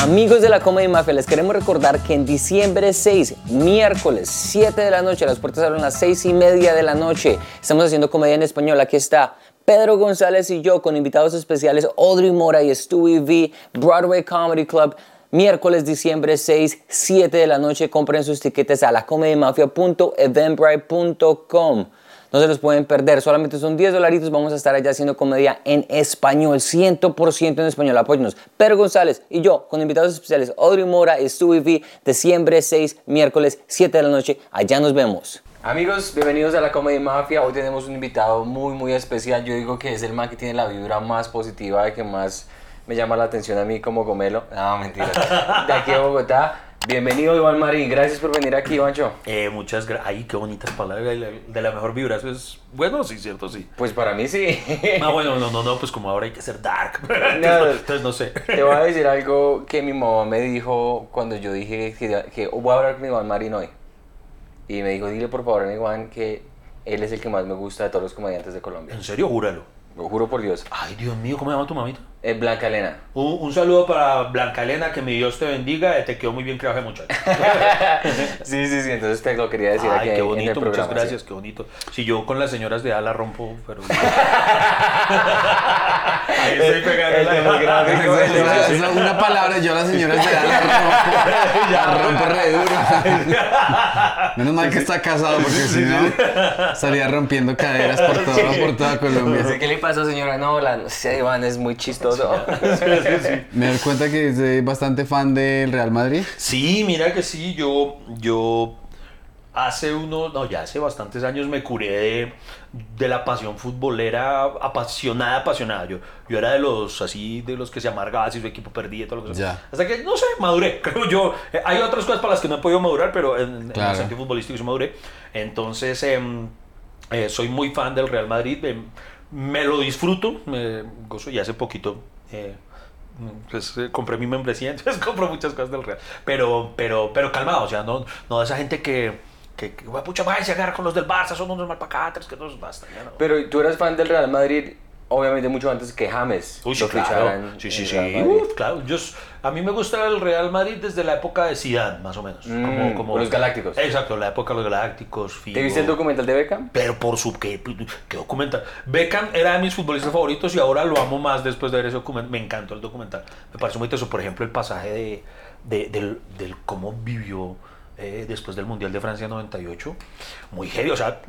Amigos de la Comedy Mafia, les queremos recordar que en diciembre 6, miércoles 7 de la noche, las puertas abren a las 6 y media de la noche. Estamos haciendo comedia en español. Aquí está Pedro González y yo con invitados especiales Audrey Mora y Stewie V, Broadway Comedy Club. Miércoles, diciembre 6, 7 de la noche. Compren sus tiquetes a lacomedymafia.eventbrite.com. No se los pueden perder, solamente son 10 dolaritos. Vamos a estar allá haciendo comedia en español, 100% en español. Apóyenos. Pedro González y yo, con invitados especiales, Audrey Mora y Stewie diciembre 6, miércoles 7 de la noche. Allá nos vemos. Amigos, bienvenidos a la Comedy Mafia. Hoy tenemos un invitado muy, muy especial. Yo digo que es el man que tiene la vibra más positiva, que más me llama la atención a mí como gomelo. No, mentira. De aquí a Bogotá. Bienvenido, Iván Marín. Gracias por venir aquí, Ivancho. Eh, muchas gracias. Ay, qué bonitas palabras. De la, mejor vibra. Eso es bueno, sí, cierto, sí. Pues para mí sí. Ah, bueno, no, no, no, pues como ahora hay que ser dark. No, entonces, entonces, no sé. Te voy a decir algo que mi mamá me dijo cuando yo dije que, que voy a hablar con Iván Marín hoy. Y me dijo, dile por favor a Iván que él es el que más me gusta de todos los comediantes de Colombia. ¿En serio? Júralo. Lo juro por Dios. Ay, Dios mío, ¿cómo se llama tu mamita? Es Blanca Elena. Un, un saludo para Blanca Elena, que mi Dios te bendiga. Te quedó muy bien creado muchacho. sí, sí, sí, entonces te lo quería decir Ay, aquí qué en el bonito, programa. muchas gracias, sí. qué bonito. Si yo con las señoras de ala rompo, pero. Ahí estoy pegando el demográfico, una palabra, yo a las señoras de edad la rompo, la rompo re duro. Menos mal que está casado porque si no estaría rompiendo caderas por, todo, por toda Colombia. ¿Qué le pasó, señora? No, la, no sé, Iván es muy chistoso. Me doy cuenta que soy bastante fan del Real Madrid. Sí, mira que sí, yo, yo hace unos, no, ya hace bastantes años me curé de, de la pasión futbolera apasionada, apasionada. Yo, yo era de los así, de los que se amargaba si su equipo perdía y todo lo que sea. Ya. Hasta que, no sé, maduré, creo yo. Eh, hay otras cosas para las que no he podido madurar, pero en, el sentido futbolístico sí maduré. Entonces, em, eh, soy muy fan del Real Madrid. Me lo disfruto, me gozo y hace poquito eh, pues, eh, compré mi membresía, entonces compro muchas cosas del Real. Pero, pero, pero calmado, o sea, no, no de esa gente que, que, que "Güey, pucha, vaya, se agarra con los del Barça, son unos malpacatres, que no basta. Ya no. Pero tú eras fan del Real Madrid, obviamente mucho antes que James Uy, sí, lo claro. Sí, sí, sí. Uf, claro. Yo, a mí me gusta el Real Madrid desde la época de Zidane, más o menos. Mm, con los Galácticos. Exacto, la época de los Galácticos. Figo. ¿Te viste el documental de Beckham? Pero por su qué, qué documental. Beckham era de mis futbolistas favoritos y ahora lo amo más después de ver ese documental. Me encantó el documental. Me pareció muy teso. Por ejemplo, el pasaje de, de- del, del cómo vivió eh, después del Mundial de Francia 98. Muy heavy. O sea,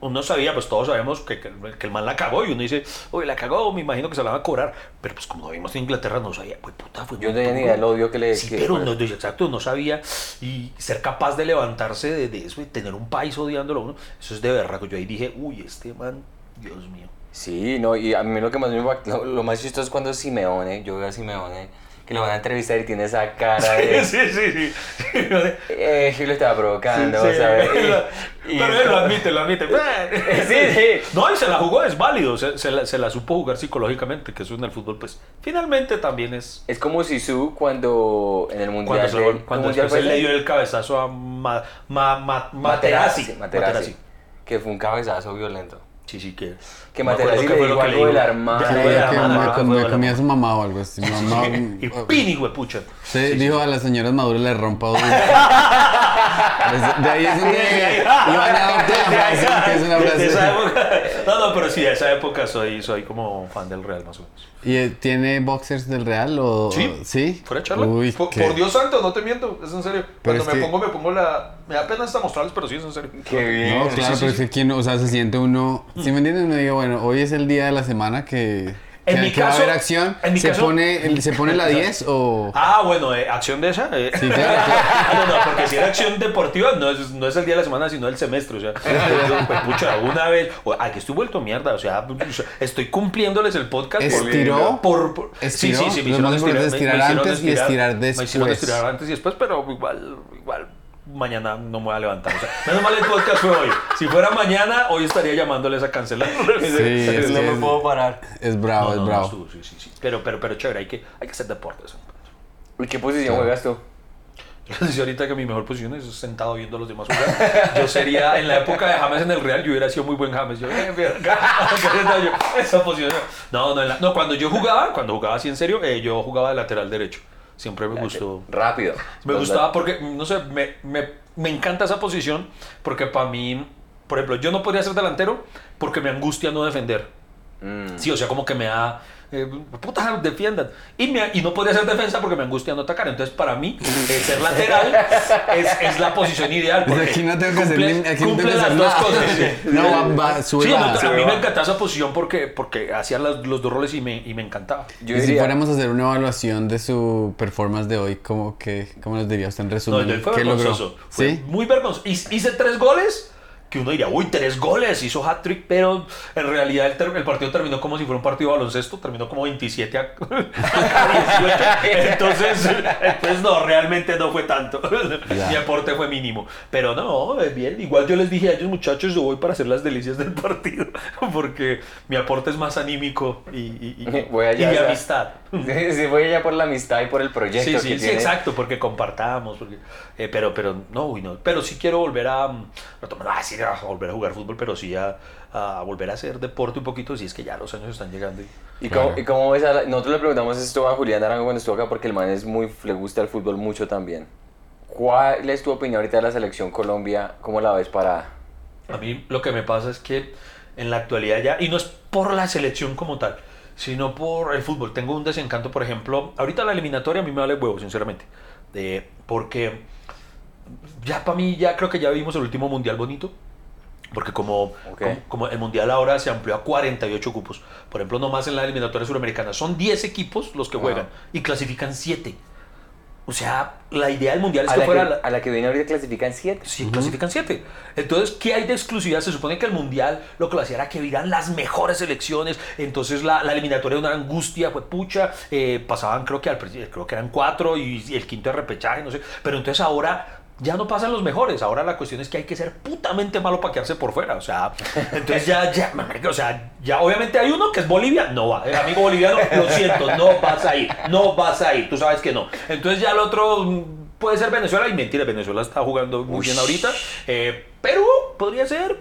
uno sabía, pues todos sabemos que, que, que el man la cagó y uno dice, uy, la cagó, me imagino que se la va a cobrar. Pero pues como lo vimos en Inglaterra, no sabía, pues puta, fue Yo no tenía ni idea del odio que le... Sí, que- pero no, no, exacto, no sabía. Y ser capaz de levantarse de, de eso y tener un país odiándolo a uno, eso es de verdad. Yo ahí dije, uy, este man, Dios mío. Sí, no, y a mí lo que más me lo, lo más chistoso es cuando Simeone, yo veo a Simeone, que lo van a entrevistar y tiene esa cara de... Sí, sí, sí. sí. Eh, que lo estaba provocando, Sí, ¿sabes? sí. Y Pero él lo admite, lo admite. Sí, sí. No, y se la jugó, es válido. Se, se la, se la supo jugar psicológicamente, que eso en el fútbol, pues, finalmente también es. Es como Sisu cuando en el Mundial... Cuando, se- de- cuando ¿Mundial después él fue le dio el cabezazo a Ma, Ma- Ma- Materazzi, Materazzi. Materazzi, que fue un cabezazo violento. Sí, sí, que. Que Materazzi le lo dijo algo de dijo. la hermana. De- Algo Que, la la me, la comía su mamá o algo así. Mi mamá, Y pini, huepucha. Sí, dijo a las señoras maduras le rompa De ahí es donde Iván adopta la frase, que es una De- de esa frase. época. No, no, pero sí, de esa época soy, soy como fan del Real, más o menos. ¿Y eh, tiene boxers del Real o...? Sí. ¿Sí? Fuera de charla. Uy, por, qué- por Dios santo, no te miento, es en serio. Cuando es me que- pongo, me pongo la. Me da pena hasta mostrarles, pero sí es en serio. Qué bien. No, claro, sí, pero sí, es que quién, o sea, se siente uno, si me entiendes, me digo, bueno, hoy es el día de la semana que, En que, mi que va a caso- haber acción, en mi se caso- pone, el- se pone la 10 o... Ah, bueno, eh, acción de esa. eh. Sí, claro, claro. no, no, porque si era acción deportiva, no es, no es el día de la semana, sino el semestre. O sea, yo, pues, pucha, una vez. o- Ay, que estoy vuelto mierda. O sea, estoy cumpliéndoles el podcast. por- ¿Estiró? Por, por- ¿Estiró? Sí, sí, sí. Lo hicieron más importante es me- estirar me hicieron antes y estirar Me hicieron después. estirar antes y después, pero igual, igual. Mañana no me voy a levantar. O sea, menos mal el podcast fue hoy. Si fuera mañana, hoy estaría llamándoles a cancelar. Sí, es no me es- puedo parar. Es bravo, No, es no, no bravo. estuvo, sí, sí, sí. Pero, pero, pero chévere, hay que, hay que hacer deporte. Eso. ¿Y qué posición juegas tú? Yo les decía ahorita que mi mejor posición es sentado viendo a los demás jugar. Yo sería, en la época de James en el Real, yo hubiera sido muy buen James. Yo, eh, esa posición. No, no, la- no, cuando yo jugaba, cuando jugaba así en serio, eh, yo jugaba de lateral derecho. Siempre me gustó. Rápido. Me gustaba porque, no sé, me, me, me encanta esa posición porque para mí, por ejemplo, yo no podría ser delantero porque me angustia no defender. Mm. Sí, o sea, como que me da. Eh, puta, defiendan. Y, me- y no podría ser defensa porque me angustia no atacar. Entonces, para mí, eh, ser lateral es, es la posición ideal. Pues porque aquí no tengo que hacer, cumple- aquí no cumple tengo que hacer las dos cosas. sí. No, va, va, sube, Sí, baja. no, a mí Sube, me encantaba esa posición porque, porque hacían las- los dos roles y me, y me encantaba. Yo y si diría, fuéramos a hacer una evaluación de su performance de hoy, ¿cómo, que, cómo nos diría usted en No, resumen? él fue ¿Qué logró? vergonzoso. Fue ¿Sí? muy vergonzoso. Hice tres goles que uno diría, uy, tres goles, hizo hat-trick, pero en realidad el, partido terminó como si fuera un partido de baloncesto, terminó como 27 a, a 18. Entonces, entonces, no, realmente no fue tanto. Mi aporte fue mínimo. Pero no, eh, bien. Igual yo les dije a ellos, muchachos, yo voy para hacer las delicias del partido, porque mi aporte es más anímico y, y, y- Voy allá, y mi o sea, amistad. Sí, sí, voy allá por la amistad y por el proyecto Sí, que sí, sí, tiene. exacto, porque compartamos, porque, eh, pero, pero, no, uy, no, pero sí quiero volver a, mm, retomar, ah, sí, a volver a jugar fútbol, pero sí a, a volver a hacer deporte un poquito, si es que ya los años están llegando. y- ¿Y, Claro. cómo, ¿Y cómo ves a la- Nosotros le preguntamos esto a Julián Arango cuando estuvo acá porque el man es muy, le gusta el fútbol mucho también. ¿Cuál es tu opinión ahorita de la selección Colombia? ¿Cómo la ves para...? A mí lo que me pasa es que en la actualidad ya, y no es por la selección como tal, sino por el fútbol. Tengo un desencanto, por ejemplo, ahorita la eliminatoria a mí me vale huevo, sinceramente, Eh, porque ya para mí, ya creo que ya vimos el último mundial bonito. Porque como, como, como el mundial ahora se amplió a 48 cupos, por ejemplo, nomás en la eliminatoria suramericana, son 10 equipos los que juegan y clasifican 7. O sea, la idea del mundial es A que la fuera... que, la- a la que viene ahorita clasifican siete. Sí, clasifican siete. Entonces, ¿qué hay de exclusividad? Se supone que el Mundial lo que lo hacía era que vieran las mejores selecciones. Entonces, la, la eliminatoria era una angustia, fue pucha. eh, pasaban, creo que, al, creo que eran cuatro y, y el quinto de repechaje, no sé. Pero entonces ahora ya no pasan los mejores. Ahora la cuestión es que hay que ser putamente malo para quedarse por fuera. O sea, entonces ya, ya, o sea, ya obviamente hay uno que es Bolivia. No va. El amigo boliviano, lo siento, no vas a ir. No vas a ir. Tú sabes que no. Entonces ya el otro mm, puede ser Venezuela. Y mentira, Venezuela está jugando muy bien ahorita. Eh, Perú podría ser.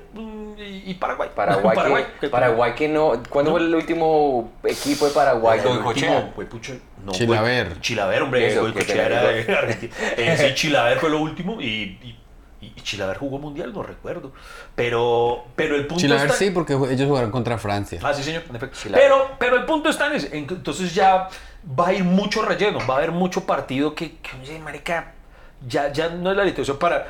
Y, y Paraguay. Paraguay, que, Paraguay que no... ¿Cuándo No. fue el último equipo de Paraguay? El El último último. fue pucha, no, Chilaver. fue- Chilaver, hombre. Eso, era de Argentina. Eh, sí, Chilaver fue lo último y, y, y Chilaver jugó mundial, no recuerdo. Pero, pero el punto Chilaver está- sí, porque ellos jugaron contra Francia. Ah, sí, señor, en efecto. Chilaver. Pero, pero el punto está en ese. entonces ya va a ir mucho relleno, va a haber mucho partido que, que marica, ya, ya no es la literación para...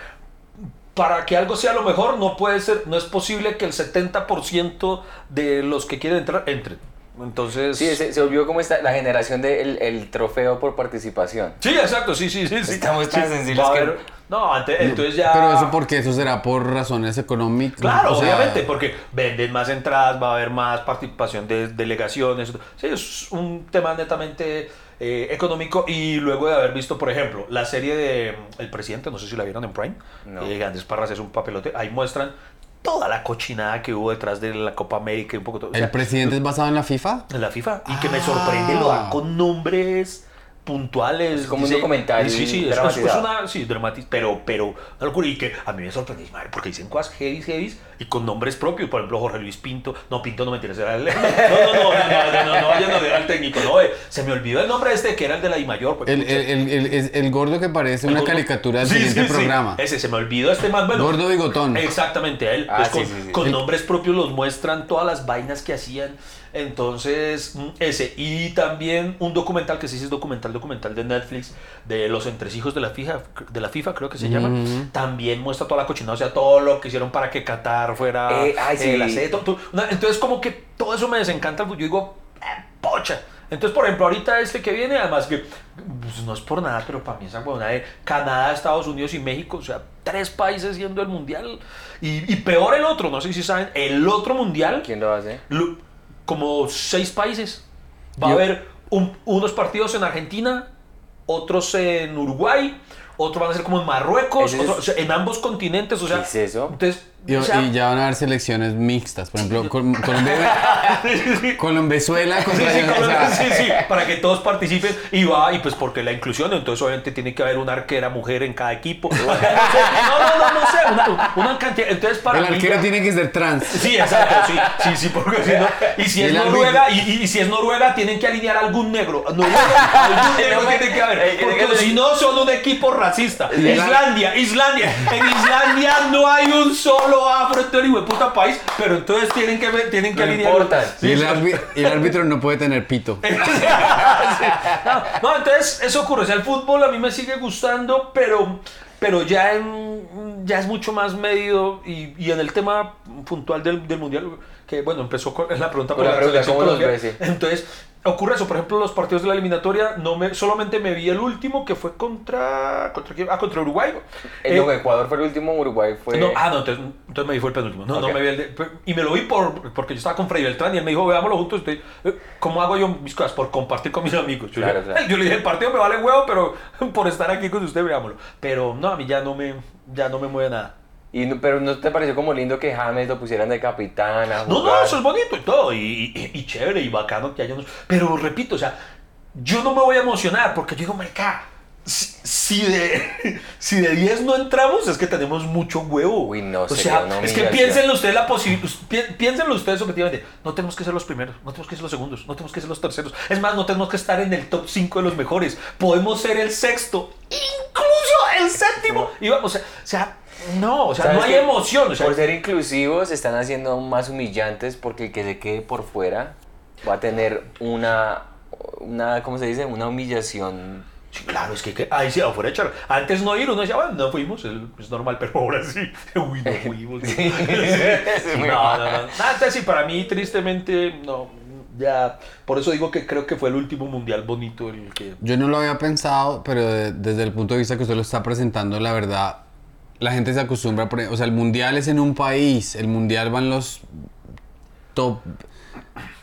Para que algo sea lo mejor, no puede ser, no es posible que el 70% de los que quieren entrar entren. Entonces. Sí, se, se volvió como esta, la generación del el trofeo por participación. Sí, exacto, sí, sí, sí. sí. Estamos tan Sí, que- haber- No, antes, entonces ya... Pero eso porque eso será por razones económicas. Claro, o sea, obviamente, porque venden más entradas, va a haber más participación de delegaciones. Sí, es un tema netamente eh, económico. Y luego de haber visto, por ejemplo, la serie de mm, El Presidente, no sé si la vieron en Prime, No. eh, Andrés Parras es un papelote, ahí muestran toda la cochinada que hubo detrás de la Copa América y un poco todo. o sea, ¿El presidente es basado en la FIFA? en la FIFA. Y que me Ah. sorprende, lo dan con nombres puntuales. Es como un dice- documental Sí, sí, es, es- es dramatizado. una. Sí, dramatiz, pero, pero locura. Y que a mí me sorprende, madre, porque dicen cosas heavy, heavy y con nombres propios. Por ejemplo, Jorge Luis Pinto. No, Pinto no mentiras, era el. No, no, no, no, no, no, no, vayan a al técnico. No, eh, se me olvidó el nombre este que era el de la I mayor. pues, El, el, el, el- gordo que parece El una gordo- caricatura del Sí, siguiente sí, sí. programa. Ese se me olvidó este más bueno. Gordo bigotón. Exactamente, a él. Ah, Pues sí, con, sí, sí. con nombres propios los muestran todas las vainas que hacían. Entonces, mm, ese. Y también un documental que sí es documental, documental de Netflix, de los entresijos de la FIFA, de la FIFA creo que se llama. Ujú. También muestra toda la cochinada, o sea, todo lo que hicieron para que Qatar fuera Eh, ay, sí. la sede, todo- todo- una- entonces, como que todo eso me desencanta. Yo digo, "Eh, pocha. Entonces, por ejemplo, ahorita este que viene, además que pues, no es por nada, pero para mí esa huevona de Canadá, Estados Unidos y México, o sea, tres países yendo el mundial. Y, y peor el otro, no sé si saben, el otro mundial, ¿Quién lo hace? lo- como seis países. Va a haber un- unos partidos en Argentina, otros en Uruguay, otros van a ser como en Marruecos, Ese es- otros- o sea, en ambos continentes, o sea, ¿Qué es eso? entonces, Y, o sea, y ya van a haber selecciones mixtas. Por ejemplo, Col- Colombia, Colombezuela Sí, sí, o como- sea, sí, sí, para que todos participen y va, y pues porque la inclusión, entonces obviamente tiene que haber una arquera mujer en cada equipo. No, no, no, no sé, una, una cantidad. Entonces para El mí- arquero tiene que ser trans. Sí, exacto, sí, sí, sí, porque si no, y si es Noruega, y, y- y si es Noruega, tienen que alinear algún negro. Noruega, algún negro tiene que haber, tiene que porque si no son un equipo racista. El- Islandia, Islandia, en Islandia no hay un solo afro en todo el puta país, pero entonces tienen que tienen que No alinear. importa. Y el, el árbitro no puede tener pito. no, no, entonces eso ocurre. O sea, el fútbol a mí me sigue gustando, pero, pero ya, en- ya es mucho más medido. Y, y en el tema puntual del, del mundial, que bueno, empezó con la pregunta Con la pregunta, ¿cómo los Colombia. ves, sí? Entonces, ocurre eso. Por ejemplo, los partidos de la eliminatoria, no me, solamente me vi el último que fue contra. ¿Contra quién? Ah, contra Uruguay. El Eh, no, Ecuador fue el último, Uruguay fue. no, ah, no, entonces, entonces me vi fue el penúltimo. No, no Ok. me vi el de, Y me lo vi por, porque yo estaba con Freddy Beltrán y él me dijo, veámoslo juntos. Estoy, eh, ¿Cómo hago yo mis cosas? Por compartir con mis amigos. Yo, Claro, le- claro. yo le dije, el partido me vale huevo, pero por estar aquí con usted, veámoslo. Pero no, a mí ya no me, ya no me mueve nada. Y no- pero ¿no te pareció como lindo que James lo pusieran de capitán a No, no, eso es bonito y todo, y, y- y chévere y bacano que haya unos... Pero repito, o sea, yo no me voy a emocionar porque yo digo, marica, si, si de, si de 10 no entramos es que tenemos mucho huevo. Uy, no, o sea, es que piénsenlo ustedes la posibilidad, piénsenlo ustedes objetivamente, no tenemos que ser los primeros, no tenemos que ser los segundos, no tenemos que ser los terceros. Es más, no tenemos que estar en el top 5 de los mejores, podemos ser el sexto, incluso el séptimo. Y vamos, o sea, o sea, no, o sea, ¿Sabes no hay emoción. O sea, Por ser inclusivos, se están haciendo aún más humillantes porque el que se quede por fuera va a tener una, una ¿cómo se dice? Una humillación. Sí, claro, es que, que ahí sí, afuera echar. Antes no ir, uno decía, bueno, no fuimos, es, es normal, pero ahora sí. Uy, no fuimos. Sí, no, no, no. Antes sí, para mí, tristemente, no. Ya, por eso digo que creo que fue el último mundial bonito el que. Yo no lo había pensado, pero de- desde el punto de vista que usted lo está presentando, la verdad, la gente se acostumbra, poner- o sea, el mundial es en un país, el mundial van los top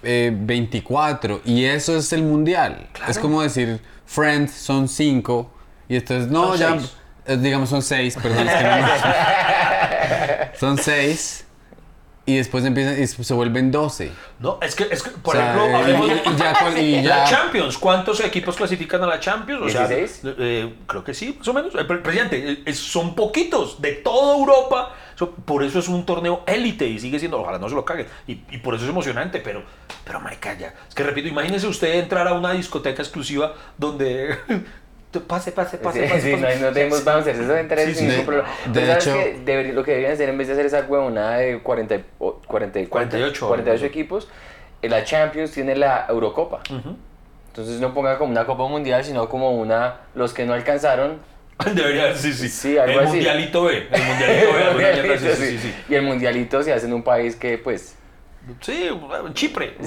eh, 24 y eso es el mundial. Es como decir, Friends son 5 y entonces, no, Son ya, seis. eh, digamos son 6, perdón, es que no- son 6 y después empiezan y se vuelven 12. No, es que, es que por O sea, ejemplo, eh, hablemos de y ya cual- y la ya- Champions. ¿Cuántos equipos clasifican a la Champions? O sea, 16? eh, creo que sí, más o menos. Eh, pre- Presidente, eh, es- son poquitos de toda Europa. So- por eso es un torneo élite y sigue siendo, ojalá no se lo caguen. Y, y por eso es emocionante, pero, pero marica, ya. Es que repito, imagínese usted entrar a una discoteca exclusiva donde... pase, pase, pase, Sí, pase. sí, pase. no, tenemos, hacer eso Sí, sin ningún problema. de Pero ¿sabes hecho-? Debería- lo que deberían hacer en vez de hacer esa huevonada de 40, y- o- 40 y- 48, 48 ¿no? equipos, eh, la Champions tiene la Eurocopa. Entonces no ponga como una Copa Mundial, sino como una, los que no alcanzaron. Debería, sí, sí. Sí, algo el así. mundialito B. El mundialito B. alguna mierda así, sí, sí, sí. Y el mundialito se hace en un país que pues... Sí, en Chipre.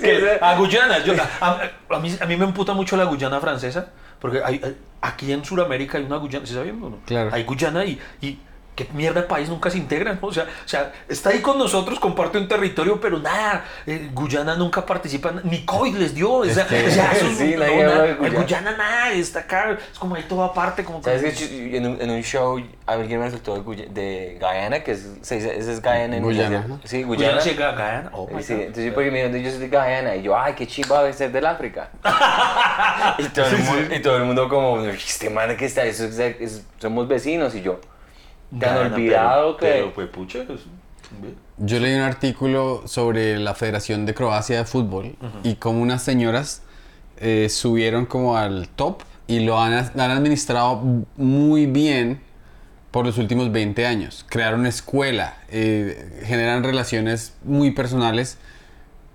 Que- a Guyana. yo- a, a mí, a mí me emputa mucho la Guyana francesa, porque hay- aquí en Sudamérica hay una Guyana, ¿sí no? Claro. Hay Guyana y, y qué mierda de país nunca se integran, ¿no? O sea, o sea, está ahí con nosotros, comparte un territorio, pero nada, eh, Guyana nunca participa, ni COVID les dio, o sea, que- o sea, eso Sí, no, nadie nada, Guyana. Guyana nada, está acá, es como ahí todo aparte, como ¿Sabes que- en un, en un show alguien me resultó de, Guy- de Guyana, que es, se dice- ese es Guyana en Guyana, ajá. Sí, Guyana Guyana. sí, Ga- Guyana, oh my Sí, God. entonces yo porque me dijeron, yo soy de Guyana y yo, ay, qué chimba debe ser del África. y, todo el mundo, y todo el mundo como, este man que está, eso es- es- somos vecinos y yo. ¿Te han olvidado pero- que...? pero, pues, pucha, es- Yo leí un artículo sobre la Federación de Croacia de Fútbol y cómo unas señoras eh, subieron como al top y lo han, han administrado muy bien por los últimos 20 años. Crearon escuela, eh, generan relaciones muy personales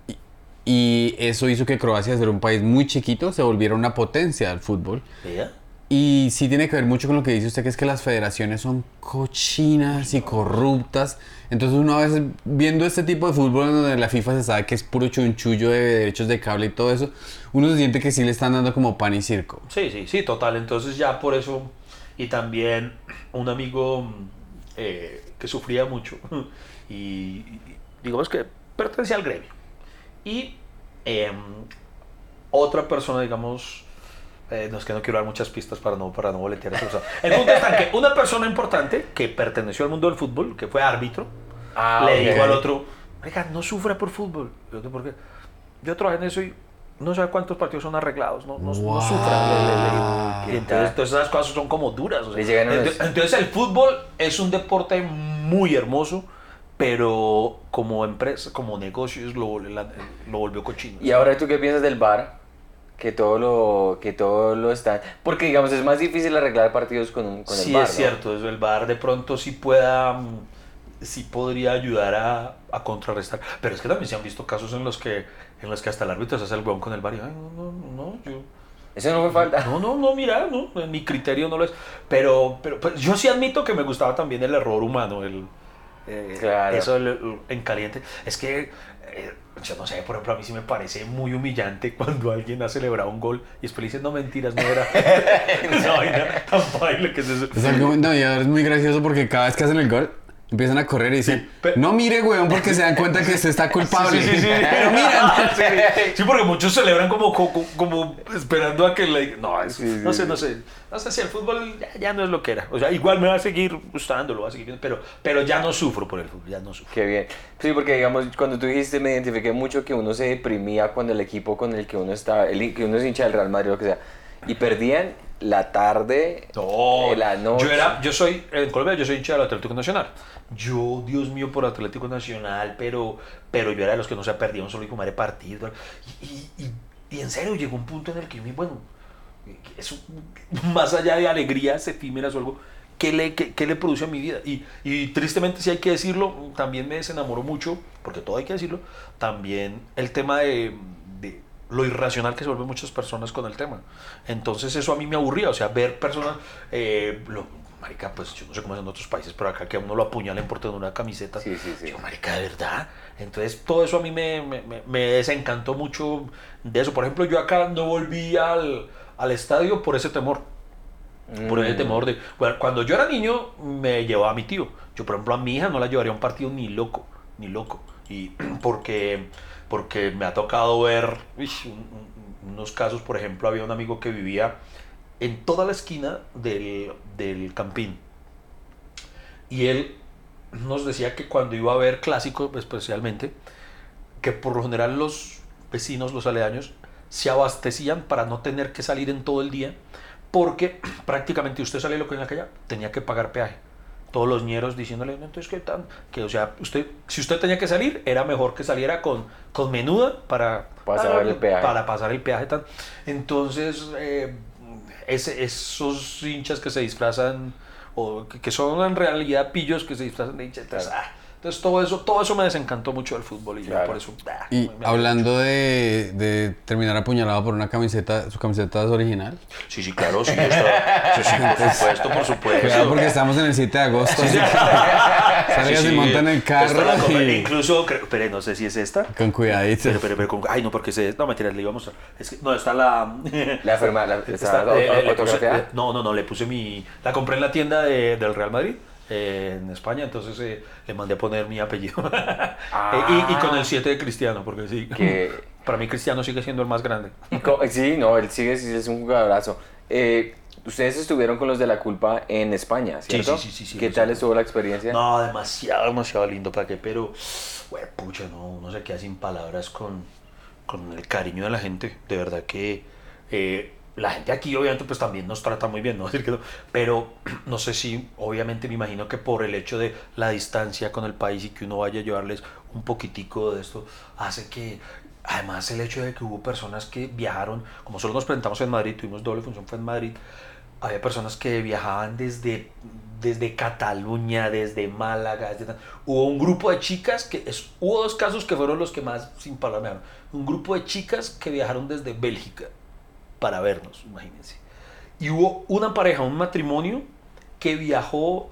y, y eso hizo que Croacia, de ser un país muy chiquito, se volviera una potencia del fútbol. ¿Ya? Y sí tiene que ver mucho con lo que dice usted, que es que las federaciones son cochinas y corruptas. Entonces uno a veces viendo este tipo de fútbol donde la FIFA se sabe que es puro chunchullo de derechos de cable y todo eso, uno se siente que sí le están dando como pan y circo. Sí, sí, sí, total. Entonces ya por eso, y también un amigo eh, que sufría mucho, y, y digamos que pertenecía al gremio. Y em, otra persona, digamos, Eh, no es que no quiero dar muchas pistas para no, para no boletear esa cosa. El punto está que una persona importante que perteneció al mundo del fútbol, que fue árbitro, Ah, le ok. dijo al otro, marica, no sufra por fútbol. Yo, ¿por qué? Yo trabajé en eso y no sé cuántos partidos son arreglados, no, no, no Wow. sufra. Le- le- le- ¿Qué y entonces, entonces esas cosas son como duras. o sea. Le llegan unos- Ent- entonces el fútbol es un deporte muy hermoso, pero como empresa, como negocios lo, lo volvió cochino. Y ahora tú qué piensas del bar? Que todo lo que todo lo está, porque digamos es más difícil arreglar partidos con un con sí, el bar. es cierto, eso, el VAR de pronto sí pueda, sí podría ayudar a, a contrarrestar. Pero es que también se han visto casos en los que, en los que hasta el árbitro se hace el hueón con el VAR y, ay, no, no, no, yo... Eso no fue falta. No, no, no, mira, no, mi criterio no lo es. Pero, pero, pero yo sí admito que me gustaba también el error humano, el, eh, Claro. eso el- el- en caliente. Es que, yo no sé, por ejemplo, a mí sí me parece muy humillante cuando alguien ha celebrado un gol y después le dicen, no mentiras, no era. Esa vaina tan baile que es eso. Es algo, no, y ahora es muy gracioso porque cada vez que hacen el gol, empiezan a correr y dicen, Sí, no mire, weón, porque se dan cuenta que usted está culpable. Sí, sí, sí, sí. Pero mira, sí, sí, porque muchos celebran como, como, como esperando a que le... No, es- Sí, sí, no sé, no sé. No sé si el fútbol ya, ya no es lo que era. O sea, igual me va a seguir gustando, lo va a seguir viendo, pero, pero ya no sufro por el fútbol, ya no sufro. Qué bien. Sí, porque digamos, cuando tú dijiste, me identifiqué mucho que uno se deprimía cuando el equipo con el que uno estaba, el, que uno es hincha del Real Madrid o lo que sea, y perdían la tarde, No, eh, la noche. yo era, yo soy, en Colombia yo soy hincha del Atlético Nacional. Yo, Dios mío, por Atlético Nacional, pero, pero yo era de los que no se perdían un solo hijo madre partido. Y, y, y, en serio, llegó un punto en el que, bueno, eso, más allá de alegrías efímeras o algo, ¿qué le, qué, qué le produce a mi vida? Y, y tristemente, si hay que decirlo, también me desenamoró mucho, porque todo hay que decirlo, también el tema de, de lo irracional que se vuelven muchas personas con el tema. Entonces eso a mí me aburría, o sea, ver personas, eh, marica, pues yo no sé cómo es en otros países, pero acá que a uno lo apuñalen por tener una camiseta. Sí, sí, sí. Yo, marica, de verdad. Entonces todo eso a mí me, me, me- desencantó mucho de eso. Por ejemplo, yo acá no volví al, al estadio por ese temor. Por ese Mm. temor de... bueno, cuando yo era niño, me llevaba a mi tío. Yo, por ejemplo, a mi hija no la llevaría a un partido ni loco, ni loco. Y porque, porque me ha tocado ver un- unos casos, por ejemplo, había un amigo que vivía en toda la esquina del, del campín. Y él nos decía que cuando iba a ver clásicos, especialmente, que por lo general los vecinos, los aledaños, se abastecían para no tener que salir en todo el día, porque prácticamente usted salía lo que en la calle, tenía que pagar peaje. Todos los ñeros diciéndole, "No, entonces, ¿qué tan? Que, o sea, usted, si usted tenía que salir, era mejor que saliera con, con menuda para Pasar el peaje. Para pasar el peaje. Tan. Entonces, eh, ese- esos hinchas que se disfrazan, o que, son en realidad pillos que se disfrazan de hinchas, entonces, ah, entonces todo eso, todo eso me desencantó mucho del fútbol y yo por eso. Y me- me- hablando de, de terminar apuñalado por una camiseta, ¿su camiseta es original? Sí, sí, claro, sí, está- sí, sí, por supuesto, por supuesto. Cuidado porque estamos en el 7 de agosto. así que salga, se monta en el la carro y Incluso, creo- pero no sé si es esta. con cuidadito. Pero, pero, pero, con- ay, no, porque se, no, mentira, le iba a mostrar. Es que, no, está la. La firma, la, Está- está eh, le puse- eh, no, no, no, le puse mi. La compré en la tienda de- del Real Madrid. Eh, en España, entonces eh, le mandé a poner mi apellido. Eh, y, y con el 7 de Cristiano, porque sí. Que- Para mí, Cristiano sigue siendo el más grande. Sí, no, él sigue, es un jugadorazo. Eh, ustedes estuvieron con los de la culpa en España, Sí, ¿cierto? sí, sí, sí, sí, ¿Qué tal estuvo la experiencia? No, demasiado, demasiado lindo para qué, pero, güey, pucha, no, uno se queda sin palabras con, con el cariño de la gente. De verdad que eh, la gente aquí, obviamente, pues también nos trata muy bien, ¿no? Decir que no, pero no sé si, obviamente, me imagino que por el hecho de la distancia con el país y que uno vaya a llevarles un poquitico de esto, hace que. Además, el hecho de que hubo personas que viajaron, como solo nos presentamos en Madrid, tuvimos doble función, fue en Madrid, había personas que viajaban desde, desde Cataluña, desde Málaga, desde hubo un grupo de chicas que es, hubo dos casos que fueron los que más sin palabras un grupo de chicas que viajaron desde Bélgica para vernos, imagínense. Y hubo una pareja, un matrimonio que viajó,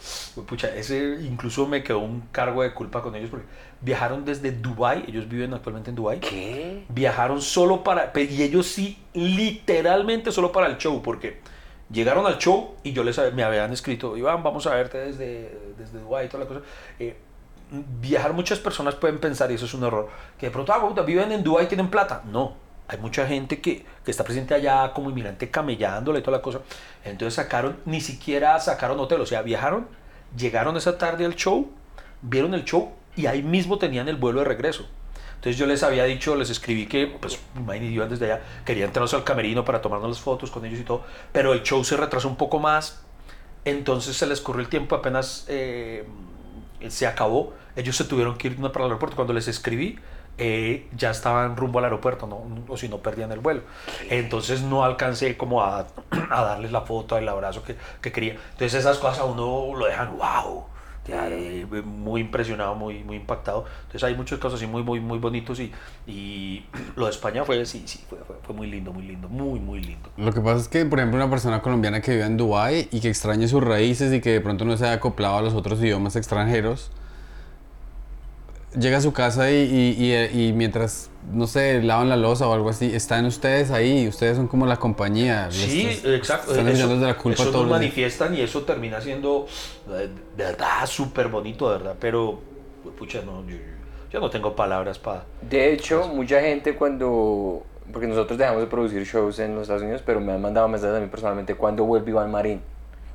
pucha, ese incluso me quedó un cargo de culpa con ellos porque viajaron desde Dubai, ellos viven actualmente en Dubai ¿Qué? viajaron solo para, pe- y ellos sí, literalmente solo para el show, porque llegaron al show y yo les me habían escrito, Iván, vamos a verte desde, desde Dubái y toda la cosa. Eh, viajar muchas personas pueden pensar, y eso es un error, que de pronto, ah, viven en Dubái y tienen plata. No, hay mucha gente que, que está presente allá como inmigrante camellándola y toda la cosa. Entonces sacaron, ni siquiera sacaron hotel, o sea, viajaron, llegaron esa tarde al show, vieron el show y ahí mismo tenían el vuelo de regreso. Entonces yo les había dicho, les escribí que, pues, imagínate, iban desde allá, quería entrarnos al camerino para tomarnos las fotos con ellos y todo, pero el show se retrasó un poco más, entonces se les corrió el tiempo, apenas eh, se acabó, ellos se tuvieron que ir para el aeropuerto. Cuando les escribí, eh, ya estaban rumbo al aeropuerto, ¿no? o si no perdían el vuelo. Entonces no alcancé como a, a darles la foto, el abrazo que, que, quería. Entonces esas cosas a uno lo dejan, wow. Eh, muy impresionado, muy, muy impactado. Entonces hay muchos casos así muy, muy, muy bonitos y, y lo de España fue, sí, sí, fue, fue, fue, muy lindo, muy lindo, muy, muy lindo. Lo que pasa es que, por ejemplo, una persona colombiana que vive en Dubái y que extrañe sus raíces y que de pronto no se haya acoplado a los otros idiomas extranjeros, llega a su casa y, y, y, y, mientras, no sé, lavan la losa o algo así, están ustedes ahí, ustedes son como la compañía. Sí, exacto. Están eso, de la culpa eso todos nos manifiestan y eso termina siendo de verdad súper bonito, de verdad, pero pucha, no, yo, yo no tengo palabras para... De hecho, mucha gente cuando... Porque nosotros dejamos de producir shows en los Estados Unidos, pero me han mandado mensajes a mí personalmente cuando vuelve Iván Marín.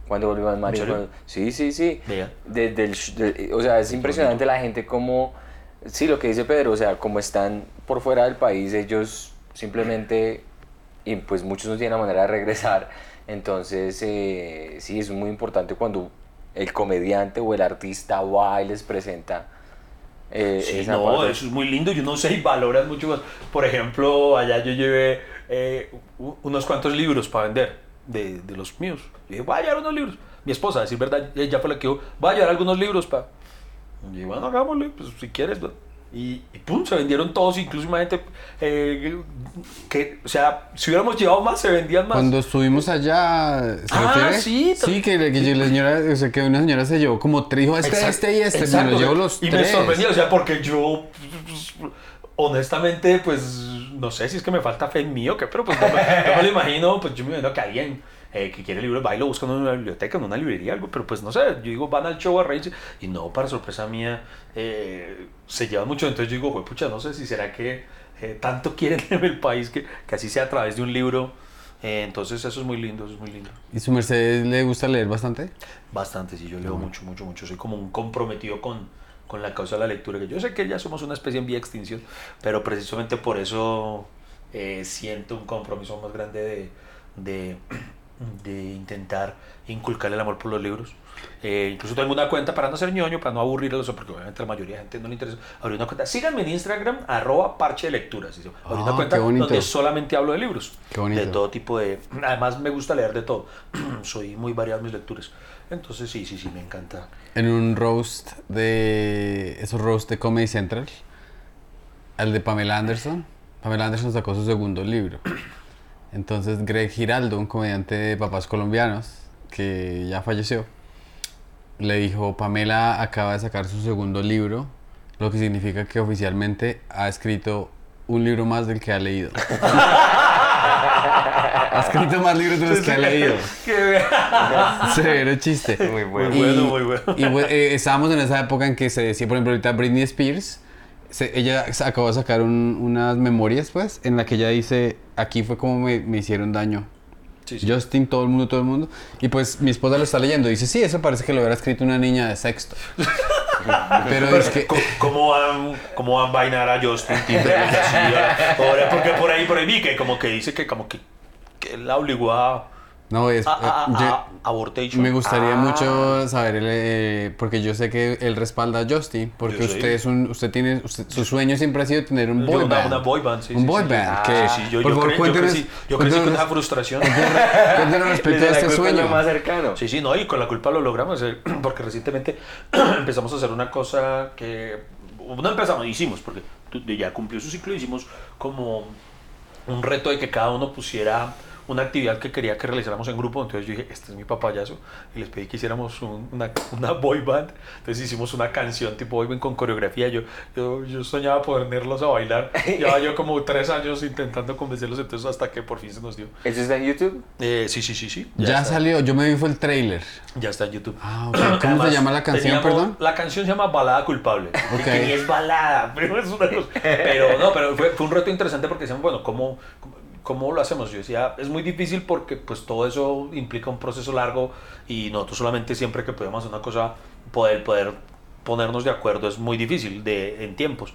Cuando vuelve Iván Marín. Cuando... Sí, sí, sí. Desde el, de, o sea, es impresionante la gente como Sí, lo que dice Pedro, o sea, como están por fuera del país, ellos simplemente, y pues muchos no tienen la manera de regresar, entonces eh, sí, es muy importante cuando el comediante o el artista va y les presenta. Eh, sí, esa no, parte. eso es muy lindo, yo no sé, y valoran mucho más. Por ejemplo, allá yo llevé eh, unos cuantos libros para vender de, de los míos. Y dije, voy a llevar unos libros. Mi esposa, a decir verdad, ella fue la que dijo, voy a llevar algunos libros para y bueno, hagámosle, pues si quieres. Y, y pum, se vendieron todos, incluso imagínate eh, que, o sea, si hubiéramos llevado más, se vendían más. Cuando estuvimos allá, ¿se ah, refiere? sí. Sí, que, que la señora, o sea, que una señora se llevó como tres, dijo, este, Exacto, este y este, exacto. me los llevo los y tres. me sorprendió, o sea, porque yo, honestamente, pues, no sé si es que me falta fe en mí o qué, pero pues no me, no me lo imagino, pues yo me imagino que alguien eh, que quiere libros va y lo busca en una biblioteca, en una librería, algo, pero pues no sé, yo digo, van al show a reírse y no, para sorpresa mía, eh, se llevan mucho, entonces yo digo, pucha, no sé si será que eh, tanto quieren en el país que, que, así sea a través de un libro, entonces eso es muy lindo, eso es muy lindo. ¿Y su merced le gusta leer bastante? Bastante, sí, yo leo mucho, mucho, mucho, soy como un comprometido con, con la causa de la lectura, que yo sé que ya somos una especie en vía de extinción, pero precisamente por eso eh, siento un compromiso más grande de, de de intentar inculcarle el amor por los libros. Eh, incluso tengo una cuenta para no ser ñoño, para no aburrirlos, porque obviamente la mayoría de gente no le interesa. Abrí una cuenta. Síganme en Instagram, arroba parche de lecturas. Abrí Ah, una cuenta donde solamente hablo de libros. Qué bonito. De todo tipo de. Además, me gusta leer de todo. Soy muy variado en mis lecturas. Entonces, sí, sí, sí, me encanta. En un roast de. Esos roast de Comedy Central, el de Pamela Anderson. Pamela Anderson sacó su segundo libro. Entonces Greg Giraldo, un comediante de papás colombianos que ya falleció, le dijo, Pamela acaba de sacar su segundo libro, lo que significa que oficialmente ha escrito un libro más del que ha leído. ha escrito más libros de los que ha leído. Severo chiste. Muy bueno. Muy bueno, muy bueno. Y, y eh, estábamos en esa época en que se decía, por ejemplo, ahorita Britney Spears se, ella acabó de sacar un, unas memorias, pues, en la que ella dice, aquí fue como me, me hicieron daño. Sí, sí. Justin, todo el mundo, todo el mundo. Y pues mi esposa lo está leyendo. Dice, sí, eso parece que lo hubiera escrito una niña de sexto. Pero es que... ¿Cómo, van, ¿Cómo van a vainar a Justin Timberlake? Ahora, porque por ahí, por ahí vi que como que dice que como que, que la obligó a... No, es... a, a, eh, yo- a- abortation. me gustaría Ah. mucho saber, el, eh, porque yo sé que él respalda a Justin, porque usted es un, usted tiene, usted- su sueño siempre ha sido tener un boy band. una boy band, sí. Un sí, boy sí. band, Ah, que- sí, sí, yo, por yo, favor, cuéntenos- crecí, yo crecí con esa frustración. Cuéntenos respecto a este sueño. más cercano. Sí, sí, no, y con la culpa lo logramos, eh, porque recientemente empezamos a hacer una cosa que, no empezamos, hicimos, porque ya cumplió su ciclo, hicimos como un reto de que cada uno pusiera una actividad que quería que realizáramos en grupo, entonces yo dije, este es mi papayazo, y les pedí que hiciéramos un- una, una boy band, entonces hicimos una canción tipo boy band con coreografía, yo, yo, yo soñaba ponerlos a bailar, llevaba yo como tres años intentando convencerlos, entonces hasta que por fin se nos dio. ¿Eso está en YouTube? Eh, sí, sí, sí, sí. Ya, está, salió, yo me vi fue el trailer. Ya está en YouTube. Ah, ok. ¿Cómo Además, se llama la canción, teníamos- perdón? La canción se llama Balada Culpable. Ok. Que ni es balada, pero es una cosa. Pero no, pero fue, fue un reto interesante porque decíamos, bueno, ¿cómo, cómo, cómo lo hacemos? Yo decía, es muy difícil porque pues todo eso implica un proceso largo y nosotros solamente siempre que podemos hacer una cosa, poder, poder ponernos de acuerdo es muy difícil de, en tiempos.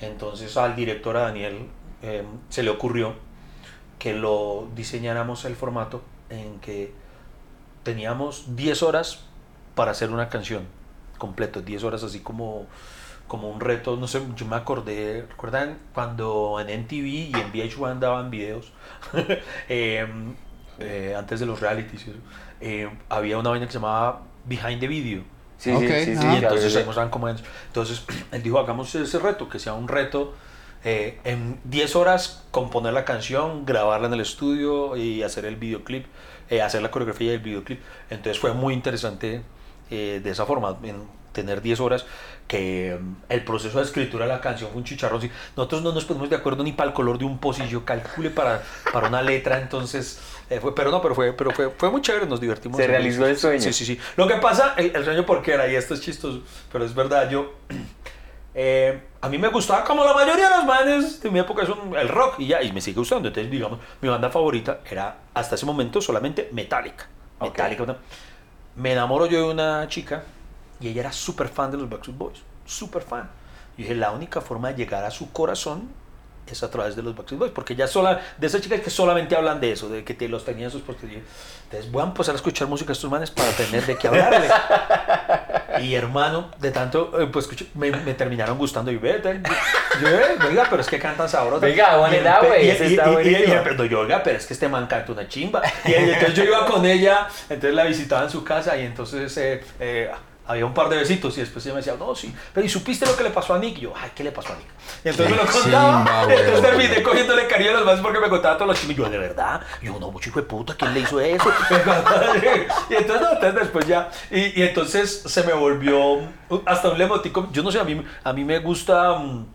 Entonces al director, Daniel, eh, se le ocurrió que lo diseñáramos el formato en que teníamos 10 horas para hacer una canción completo, 10 horas así como, como un reto, no sé, yo me acordé, ¿recuerdan cuando en NTV y en VH1 daban videos? Eh, eh, antes de los realities, eh, había una vaina que se llamaba Behind the Video. Sí, Ok, sí, sí, sí. ah. Y claro, entonces ahí mostraban cómo es. Entonces él dijo, hagamos ese reto, que sea un reto eh, en 10 horas componer la canción, grabarla en el estudio y hacer el videoclip, eh, hacer la coreografía del videoclip. Entonces fue muy interesante eh, de esa forma, en tener 10 horas, que mm, el proceso de escritura de la canción fue un chicharrón. Nosotros no nos pusimos de acuerdo ni para el color de un pocillo, calcule para, para una letra, entonces... eh, fue, pero no, pero fue, pero fue, fue muy chévere, nos divertimos. Se realizó el sueño. Sí, sí, sí. Lo que pasa, el, el sueño porque era, y esto es chistoso, pero es verdad, yo... eh, a mí me gustaba, como la mayoría de los manes de mi época, es un- el rock y ya, y me sigue gustando. Entonces, digamos, mi banda favorita era hasta ese momento solamente Metallica. Metallica. Me enamoro yo de una chica y ella era súper fan de los Backstreet Boys. Súper fan. Y dije, la única forma de llegar a su corazón es a través de los Backstreet Boys, porque ya sola, de esas chicas que solamente hablan de eso, de que te los tenían sus postes. Entonces voy a empezar a escuchar música de estos manes para tener de qué hablarle. y hermano, de tanto, eh, pues me, me terminaron gustando y vete. Yo, eh, oiga, pero es que cantan sabroso. Oiga, buena güey, y- yo, oiga, pero es que este man canta una chimba. Y entonces yo iba con ella, entonces la visitaba en su casa y entonces eh, eh, había un par de besitos y después ella me decía, no, sí, pero ¿y supiste lo que le pasó a Nick? Y yo, ay, ¿qué le pasó a Nick? Y entonces me lo contaba. entonces terminé cogiéndole cariño a los más porque me contaba todos los chismes. Yo, ¿de verdad? Yo, no, mucho hijo de puta, ¿quién le hizo eso? y entonces, no, entonces después ya, y, y entonces se me volvió hasta un lemotico. Yo no sé, a mí, a mí me gusta, mm,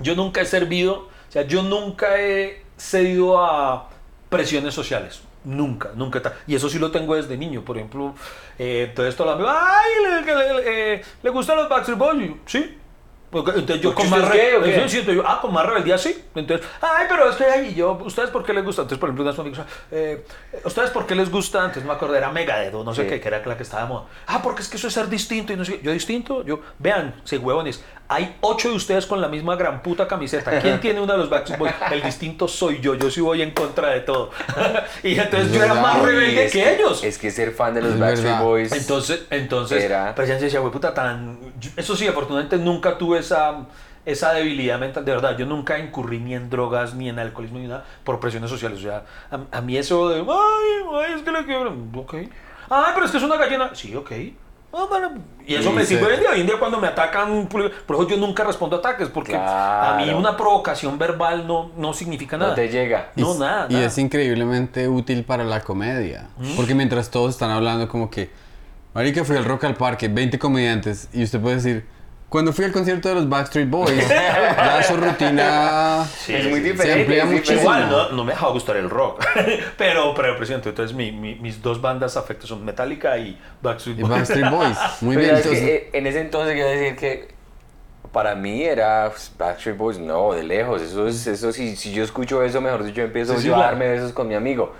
yo nunca he servido, o sea, yo nunca he cedido a presiones sociales. Nunca, nunca. Y eso sí lo tengo desde niño. Por ejemplo, eh, entonces todo mundo, ay, le, eh, ¿le gustan los Backstreet Boys? Sí. Entonces yo ¿Porque con más, usted es gay o re- qué? sí, sí, yo, ah, con más rebeldía sí. Entonces, ay, pero es que, ay, y yo, ¿ustedes por qué les gusta? Entonces, por ejemplo, unas amigos, eh, ¿ustedes por qué les gusta? Entonces me acordé, era Megadeth o no sé Sí. qué, que era la que estaba de moda. Ah, porque es que eso es ser distinto y no sé qué. Yo distinto, yo, vean, se huevones, hay ocho de ustedes con la misma gran puta camiseta. ¿Quién tiene uno de los Backstreet Boys? El distinto soy yo, yo sí voy en contra de todo. y entonces Es yo era más rebelde es que ellos. Es que ser fan de los Backstreet. Boys. Entonces, entonces, Era- pero ya decía, güey, puta, tan. yo- Eso sí, afortunadamente nunca tuve esa, esa debilidad mental. De verdad, yo nunca incurrí ni en drogas, ni en alcoholismo, ni nada, por presiones sociales. O sea, a, a mí eso de, ay, ay, es que le quiero. Ok. Ay, pero es que es una gallina. Sí, ok. Ah, bueno. Y eso Sí, me sirve hoy en día. Hoy en día cuando me atacan, por eso yo nunca respondo a ataques, porque a mí Claro. una provocación verbal no, no significa nada. No te llega. Y No, es- nada, Y nada. es increíblemente útil para la comedia. Porque mientras todos están hablando como que, Marica, fui al Rock al Parque, 20 comediantes, y usted puede decir, cuando fui al concierto de los Backstreet Boys, ya su rutina Sí, es muy sí, sí. diferente. Se amplía es muchísimo. diferente. Igual, no, no me dejaba gustar el rock. pero, pero, presidente, entonces mi- mi- mis dos bandas afectos son Metallica y Backstreet y Boys. Backstreet Boys. Muy Pero bien, es que, entonces, eh, en ese entonces quiero decir que para mí era pues, Backstreet Boys, no, de lejos. Eso es, eso si, si yo escucho eso, mejor dicho, yo empiezo Sí, sí, a claro. darme besos con mi amigo.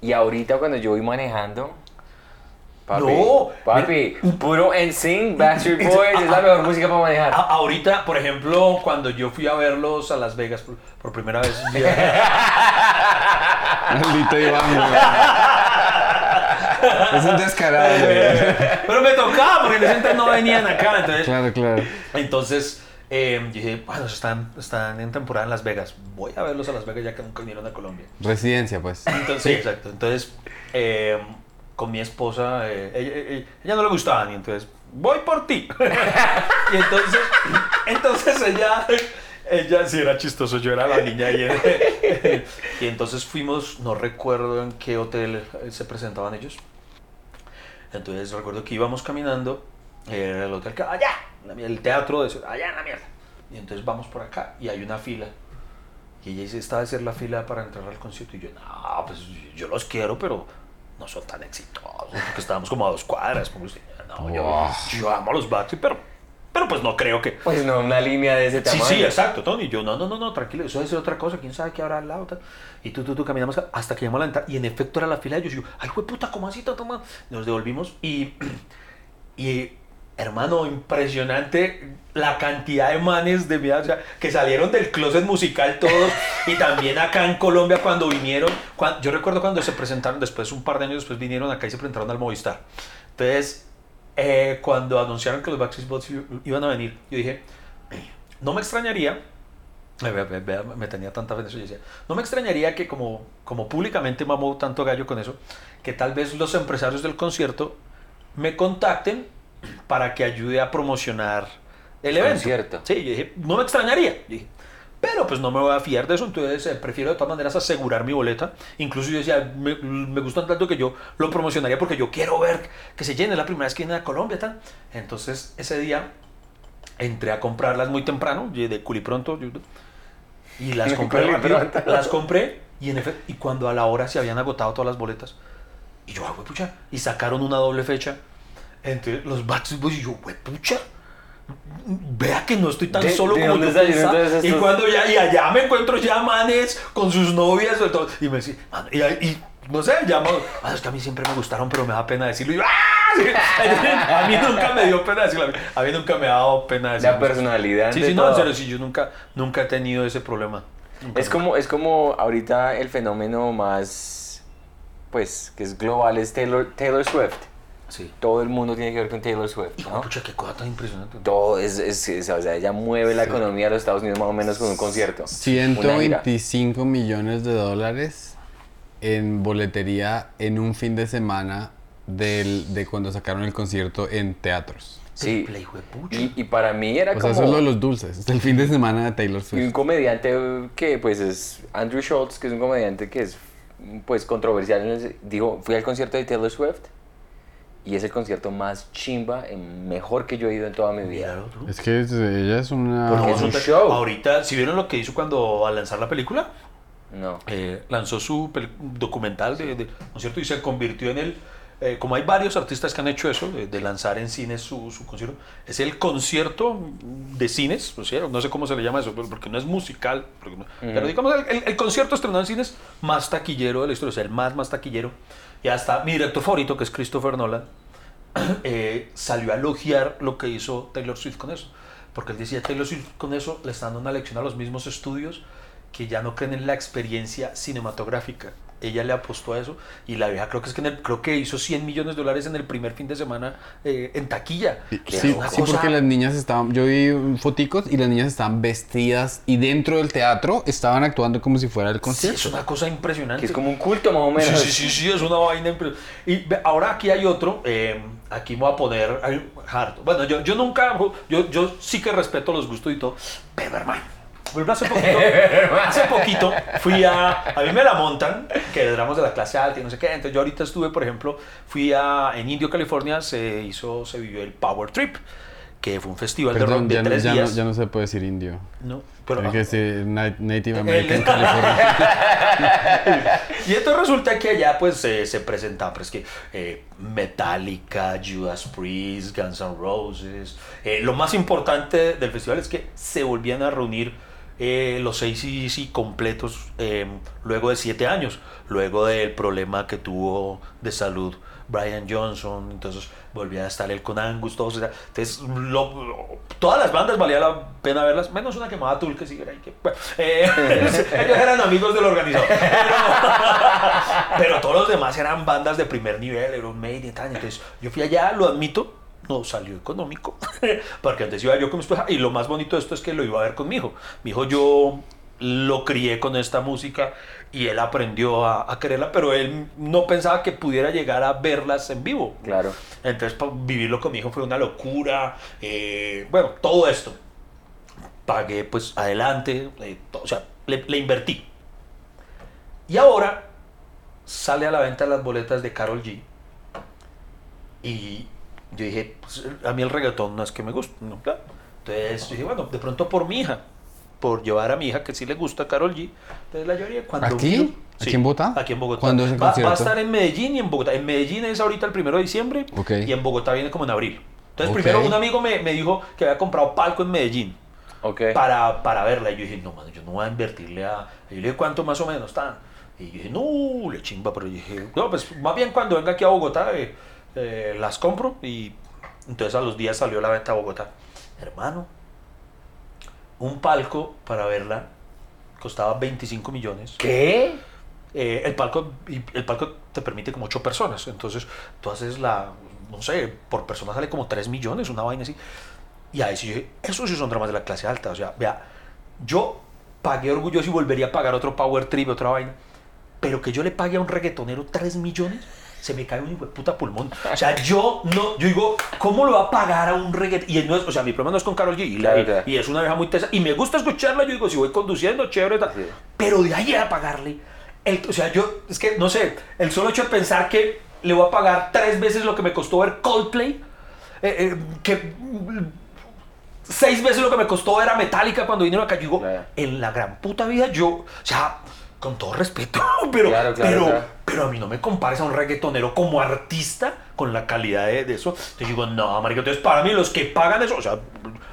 Y ahorita cuando yo voy manejando, papi, No, papi, puro NSYNC, Backstreet Boys, es la mejor música para manejar. A- ahorita, por ejemplo, cuando yo fui a verlos a Las Vegas por, por primera vez. maldito Iván. Es un descarado, pero me tocaba, porque en ese entonces no venían acá. Entonces, Claro, claro. entonces eh, dije, bueno, están, están en temporada en Las Vegas. Voy a verlos a Las Vegas ya que nunca vinieron a Colombia. Residencia, pues. Entonces, sí, exacto. Entonces, eh, con mi esposa, eh, ella, no le gustaban y entonces, voy por ti. y entonces, entonces ella, ella sí era chistoso, yo era la niña y, entonces fuimos, no recuerdo en qué hotel se presentaban ellos. Entonces recuerdo que íbamos caminando, era el hotel que allá, el teatro de allá en la mierda. Y entonces vamos por acá y hay una fila. Y ella dice, esta a ser la fila para entrar al concierto. Y yo, no, pues yo los quiero, pero no son tan exitosos. Porque estábamos como a dos cuadras. Como no, yo, yo amo a los Backstreet, pero pero pues no creo que. Pues no, una línea de ese tamaño. Sí, sí, exacto, Tony. Yo, no, no, no, no, tranquilo, eso es otra cosa, quién sabe qué habrá al lado. Tal. Y tú, tú, tú caminamos hasta que llegamos a la entrada. Y en efecto era la fila de ellos. Y yo, ay, fue puta, ¿cómo así? Toma? Nos devolvimos y. Y, hermano, impresionante la cantidad de manes de vida, o sea, que salieron del closet musical todos. y también acá en Colombia cuando vinieron. yo recuerdo cuando se presentaron, después, un par de años después, vinieron acá y se presentaron al Movistar. Entonces eh, cuando anunciaron que los Backstreet Boys iban a venir, yo dije, no me extrañaría, me tenía tanta fe en eso, yo decía, no me extrañaría que como, como públicamente mamó tanto gallo con eso, que tal vez los empresarios del concierto me contacten para que ayude a promocionar el evento. Concierto. Sí, yo dije, no me extrañaría. dije, pero pues no me voy a fiar de eso, entonces eh, prefiero de todas maneras asegurar mi boleta. Incluso yo decía, me, me gustan tanto que yo lo promocionaría porque yo quiero ver que se llene la primera vez que viene a Colombia. Tal. Entonces ese día entré a comprarlas muy temprano, de culipronto, y las compré las compré y en efecto, y cuando a la hora se habían agotado todas las boletas, y yo, ah, pucha, y sacaron una doble fecha entre los Backstreet Boys y yo, pucha vea que no estoy tan solo como pensaba. Y cuando ya, y allá me encuentro ya manes con sus novias y todo. Y me dice, y, no sé, llamo, ah, es que a mí siempre me gustaron, pero me da pena decirlo. Y yo, ¡ah! A mí nunca me dio pena decirlo. A mí nunca me ha dado pena decirlo. La personalidad. Sí, sí, no, en serio, sí, yo nunca, nunca he tenido ese problema. es como, es como ahorita el fenómeno más, pues, que es global, es Taylor, Taylor Swift. Todo el mundo tiene que ver con Taylor Swift. ¿no? pucha, qué cosa tan impresionante. Todo es, es, o sea, ella mueve la economía de los Estados Unidos más o menos con un concierto. 125 millones de dólares en boletería en un fin de semana del, de cuando sacaron el concierto en teatros. Sí, y, y, para mí era o como... Sea, eso es lo de los dulces, es el fin de semana de Taylor Swift. Y un comediante que pues es Andrew Schultz, que es un comediante que es pues controversial, dijo, fui al concierto de Taylor Swift y es el concierto más chimba, mejor que yo he ido en toda mi vida. Es que ella es una... Porque es un show. Ahorita, ¿si vieron lo que hizo cuando al lanzar la película? No. Eh, lanzó su documental, de, de, ¿no es cierto? Y se convirtió en el... Eh, como hay varios artistas que han hecho eso, de, lanzar en cines su, su, concierto, es el concierto de cines, no sé cómo se le llama eso, porque no es musical, pero digamos el, el, concierto estrenado en cines más taquillero de la historia, o sea, el más, más taquillero. Y hasta mi director favorito, que es Christopher Nolan, eh, salió a elogiar lo que hizo Taylor Swift con eso. Porque él decía, Taylor Swift con eso le está dando una lección a los mismos estudios que ya no creen en la experiencia cinematográfica. Ella le apostó a eso y la vieja creo que es que creo que hizo 100 millones de dólares en el primer fin de semana eh, en taquilla. Sí, porque las niñas estaban, yo vi foticos y las niñas estaban vestidas y dentro del teatro estaban actuando como si fuera el concierto. es una cosa impresionante. es como un culto más o menos. Sí, sí, sí, es una vaina impresionante. Y ahora aquí hay otro, eh, aquí me voy a poner harto. Bueno, yo, yo nunca, yo, yo sí que respeto los gustos y todo, pero hermano hace poquito, hace poquito fui a. A mí me la montan, que éramos de la clase alta y no sé qué. Entonces yo ahorita estuve, por ejemplo, fui a. En Indio, California, se hizo, se vivió el Power Trip, que fue un festival de rock de ya, tres días. No, ya no se puede decir indio. No, pero. Que decir Native American California. y esto resulta que allá, pues, se presentaba, pues, que eh, Metallica, Judas Priest, Guns N' Roses. Eh, lo más importante del festival es que se volvían a reunir eh, los seis sí completos eh, luego de siete años, luego del problema que tuvo de salud Brian Johnson, entonces volvía a estar él con Angus, todos, entonces todas las bandas valía la pena verlas, menos una que llamaba Tool que sí que, eh, ellos eran amigos del organizador, pero, todos los demás eran bandas de primer nivel, Iron Maiden, entonces yo fui allá, lo admito, no salió económico, porque antes iba yo con mi esposa, y lo más bonito de esto es que lo iba a ver con mi hijo. Mi hijo yo lo crié con esta música y él aprendió a, quererla, pero él no pensaba que pudiera llegar a verlas en vivo. Claro. Entonces, vivirlo con mi hijo fue una locura. Eh, bueno, todo esto. pagué pues adelante, eh, o sea, le, le invertí. Y ahora sale a la venta las boletas de Carol G. Y yo dije, pues, a mí el reggaetón no es que me guste. ¿no? Claro. Entonces dije, bueno, de pronto por mi hija, por llevar a mi hija que sí le gusta Carol G. Entonces la llevaría cuando ¿Aquí? miro- ¿Aquí en Bogotá? Aquí en Bogotá. ¿Cuándo es el va, va a estar en Medellín y en Bogotá. En Medellín es ahorita el primero de diciembre Ok. y en Bogotá viene como en abril. Entonces Ok. primero un amigo me, me dijo que había comprado palco en Medellín Ok. para, para verla. Y yo dije, no, mano, yo no voy a invertirle a... Y yo le dije, ¿cuánto más o menos están? Y yo dije, no, le chimba, pero yo dije, no, pues más bien cuando venga aquí a Bogotá eh, eh, las compro. Y entonces a los días salió la venta a Bogotá. Hermano, un palco para verla costaba 25 millones. ¿Qué? Eh, el palco el palco te permite como 8 personas. Entonces tú haces la, no sé, por persona sale como 3 millones, una vaina así. Y ahí sí yo dije, eso sí son dramas de la clase alta. O sea, vea, yo pagué orgulloso y volvería a pagar otro Power Trip, otra vaina. Pero que yo le pague a un reggaetonero 3 millones, se me cae un hijo de puta pulmón. O sea, yo no, yo digo, ¿cómo lo va a pagar a un reggaetonero? Y no es, o sea, mi problema no es con Carol G. Y, la- Claro, claro. y es una vieja muy tesa. Y me gusta escucharla, yo digo, si voy conduciendo, chévere, tal. Sí. Pero de ahí a pagarle. El, o sea, yo, es que no sé, el solo hecho de pensar que le voy a pagar tres veces lo que me costó ver Coldplay, eh, eh, que seis veces lo que me costó ver a Metallica cuando vinieron acá, yo digo, Claro. en la gran puta vida yo, o sea, con todo respeto, pero, Claro, claro, pero, claro. pero a mí no me compares a un reggaetonero como artista con la calidad de, de eso. Entonces digo, no, marica, entonces para mí los que pagan eso, o sea,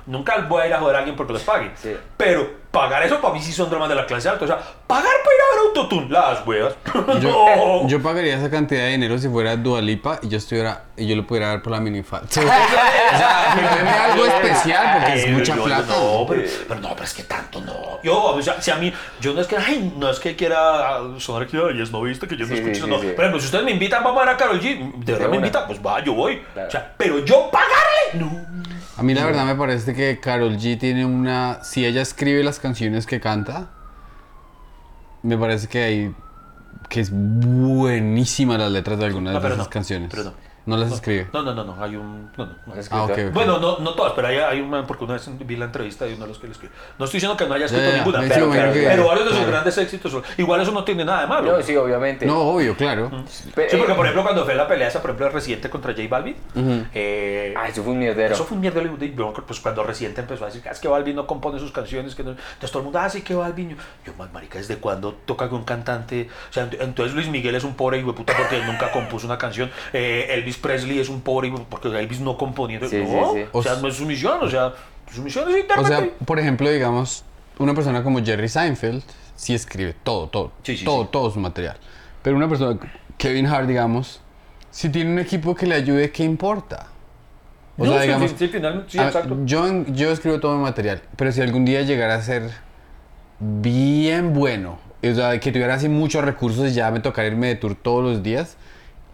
nunca voy a ir a joder a alguien porque les pague. Sí. Pero pagar eso para mí sí son dramas de la clase alta. O sea, pagar para ir a ver Autotune, las huevas. Yo, no. yo pagaría esa cantidad de dinero si fuera Dualipa y yo estuviera y yo lo pudiera dar por la minifalda. o sea, deme algo especial, porque es mucha yo- plata. No, pero, pero no, pero es que tanto no. Yo, o sea, si a mí, yo no es que, ay, no es que quiera sonar que, ay, es no viste que yo no Sí, escucho. sí, no. sí, sí. Por ejemplo, si ustedes me invitan, vamos a ver a Carol G. De verdad me una. invitan, pues va, yo voy. Claro. O sea, pero yo pagarle, no. A mí la verdad me parece que Carol G tiene una... Si ella escribe las canciones que canta, me parece que hay... Que es buenísima las letras de algunas No, de esas no, canciones. pero no. No las escribe. No, no, no, no, hay un. No, no, no. Ah, ok, ok. Bueno, no, no todas, pero hay, hay un man, porque una vez vi la entrevista de uno de los que le escribió. No estoy diciendo que no haya escrito Ya, ya, ninguna, pero, que- pero varios de sus claro. grandes éxitos son. Igual eso no tiene nada de malo. No, sí, obviamente. No, obvio, claro. Pe- Sí, porque eh, por ejemplo, cuando fue la pelea esa, por ejemplo, de Residente contra J Balvin, eh, Ah, eso fue un mierdero. eso fue un mierda. y yo, Pues cuando Residente empezó a decir "Ah, es que Balvin no compone sus canciones, que no... entonces todo el mundo, ah, sí que Balvin. Yo, yo, "Man, marica, ¿desde cuándo toca con un cantante? O sea, ent- entonces Luis Miguel es un pobre hijo de puta porque nunca compuso una canción. Eh, Elvis Presley es un pobre porque Elvis no componía. Sí, no, sí, sí. o sea, no es su misión, o sea, su misión es O intérprete. sea, por ejemplo, digamos, una persona como Jerry Seinfeld sí escribe todo, todo, Sí, sí, todo, sí. todo su material. Pero una persona, Kevin Hart, digamos, si tiene un equipo que le ayude, ¿qué importa? O No, sea, digamos, sí, sí, finalmente, sí, a- exacto. yo, yo escribo todo mi material, pero si algún día llegara a ser bien bueno, o sea, que tuviera así muchos recursos y ya me tocaría irme de tour todos los días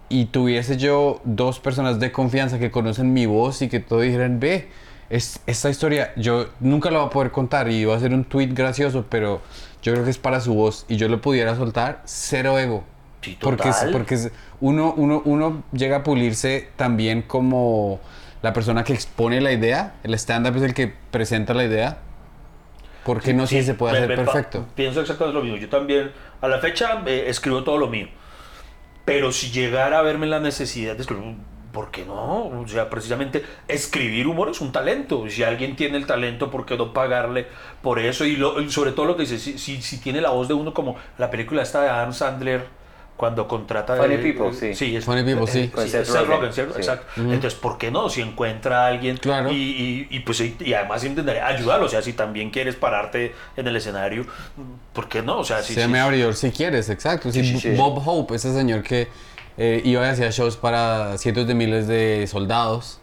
y tuviese yo dos personas de confianza que conocen mi voz y que todo dijeran, ve, es, esta historia yo nunca la voy a poder contar y va a ser un tweet gracioso, pero yo creo que es para su voz y yo lo pudiera soltar, cero ego. Sí, Porque, total. porque es- uno, uno, uno llega a pulirse también como la persona que expone la idea, el stand-up es el que presenta la idea. porque no sé si se puede me- hacer me perfecto? Pienso exactamente lo mismo. Yo también, a la fecha, eh, escribo todo lo mío. Pero si llegara a verme la necesidad de escribir, ¿por qué no? O sea, precisamente escribir humor es un talento. Si alguien tiene el talento, ¿por qué no pagarle por eso? Y, lo- y sobre todo lo que dice, si, si, si tiene la voz de uno como la película esta de Adam Sandler, cuando contrata... Funny eh, People, eh, sí. es- Funny People, eh, sí. Sí, Seth Rogen, ¿cierto? sí. Exacto. Entonces, ¿por qué no? Si encuentra a alguien Claro. y, y, y, pues y, y además intentaré ayudarlo, o sea, si también quieres pararte en el escenario, ¿por qué no? O sea, si, Se si- me abridor si quieres, exacto. Sí, Sí, sí, sí. Bob Hope, ese señor que eh, iba y hacía shows para cientos de miles de soldados.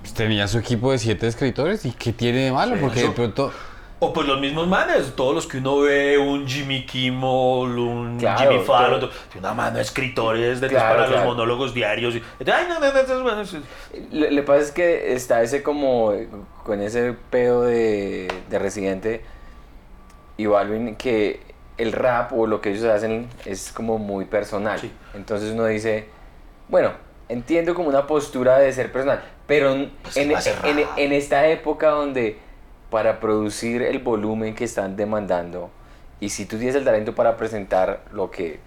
pues, tenía su equipo de siete escritores y ¿qué tiene de malo? Sí, Porque eso- de pronto... O pues los mismos manes, todos los que uno ve, un Jimmy Kimmel, un Claro, Jimmy Fallon, tiene una mano de escritores de Claro, para los claro. monólogos diarios. y- ay, no, no, no, pasa es que está ese como con ese pedo de, de residente y Balvin que el rap o lo que ellos hacen es como muy personal. Sí. Entonces uno dice, bueno, entiendo como una postura de ser personal, pero en, Pues en, en- rap. en esta época donde para producir el volumen que están demandando. Y si tú tienes el talento para presentar lo que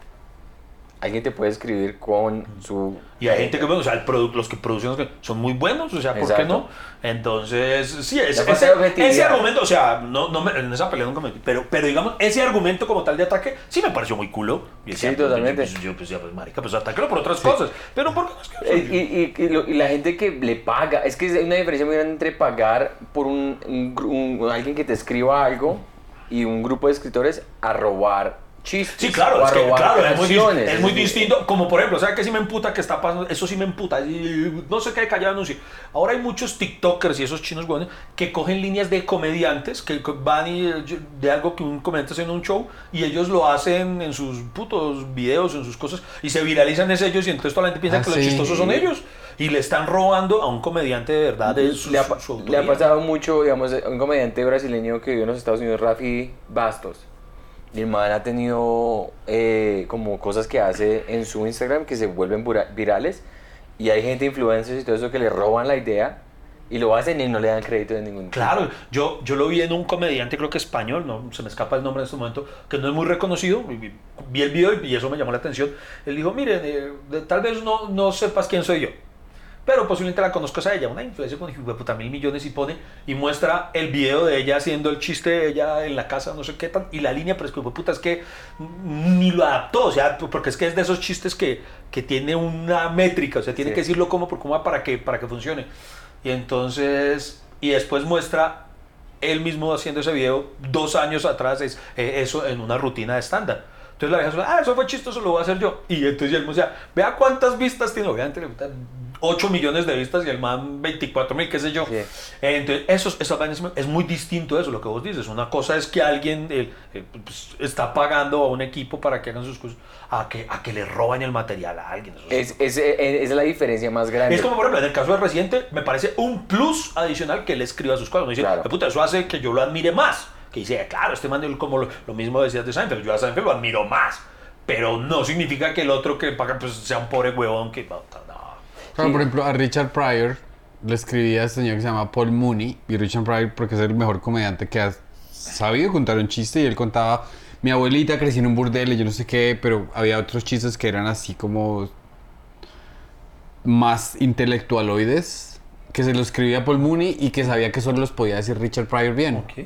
alguien te puede escribir con su... Y hay gente que, bueno, o sea, el los que producen son muy buenos, o sea, ¿por qué Exacto. no? Entonces, sí, es- ese, ese argumento, o sea, no, no me- en esa pelea nunca me pero, pero digamos, ese argumento como tal de ataque sí me pareció muy culo. Y Sí, decía, pues, totalmente. Yo, pues, yo, pues, ya, pues, marica, pues atáquelo por otras cosas. Pero ¿por qué no es que- Eh, Y, y- y lo- y la gente que le paga, es que hay una diferencia muy grande entre pagar por un, un un- alguien que te escriba algo y un grupo de escritores a robar chistes. Sí, claro, es que, claro, es muy, es distinto. Como por ejemplo, ¿sabes qué sí me emputa que está pasando? Eso sí me emputa. y No se quede callado anuncio. Ahora hay muchos TikTokers y esos chinos buenos que cogen líneas de comediantes que van y eh, de algo que un comediante hace en un show y ellos lo hacen en sus putos videos, en sus cosas y se viralizan es ellos y entonces toda la gente piensa Ah, que los chistosos son ellos y le están robando a un comediante de verdad de su, le, ha, su- pa- su le ha pasado mucho, digamos, a un comediante brasileño que vive en los Estados Unidos, Rafi Bastos. Y el ha tenido eh, como cosas que hace en su Instagram que se vuelven vira- virales. Y hay gente, influencers y todo eso, que le roban la idea y lo hacen y no le dan crédito de ningún tipo. Claro, yo, yo lo vi en un comediante, creo que español, no se me escapa el nombre en este momento, que no es muy reconocido. Vi el video y eso me llamó la atención. Él dijo: Miren, eh, tal vez no, no sepas quién soy yo, pero posiblemente la conozcas a ella. Una influencia con puta mil millones y pone y muestra el video de ella haciendo el chiste de ella en la casa, no sé qué tan. Y la línea, pero es que puta es que ni lo adaptó, o sea, porque es que es de esos chistes que, que tiene una métrica, o sea, tiene Sí. que decirlo como por cómo para que, para que funcione. Y entonces, y después muestra él mismo haciendo ese video dos años atrás, es, eh, eso en una rutina de estándar. Entonces la vieja, ah, eso fue chistoso, lo voy a hacer yo. Y entonces él me decía, vea cuántas vistas tiene, obviamente 8 millones de vistas y el man 24 mil, qué sé yo. Sí. Eh, Entonces, eso, eso es muy distinto eso, lo que vos dices. Una cosa es que alguien eh, eh, pues, está pagando a un equipo para que hagan sus cosas, a que, a que le roban el material a alguien. Es- Es, es, es- es la diferencia más grande. es como, por ejemplo, en el caso de Residente, me parece un plus adicional que él escriba sus cosas. No dice, Claro. "Eh, puta, eso hace que yo lo admire más. Que dice, claro, este man, como lo, lo mismo decías de Seinfeld, yo a Seinfeld lo admiro más. Pero no significa que el otro que paga pues, sea un pobre huevón que... Por ejemplo, a Richard Pryor le escribía a este señor que se llama Paul Mooney. Y Richard Pryor, porque es el mejor comediante que ha sabido contar un chiste. Y él contaba: Mi abuelita creció en un burdel y yo no sé qué, pero había otros chistes que eran así como más intelectualoides. Que se lo escribía Paul Mooney y que sabía que solo los podía decir Richard Pryor bien. Ok.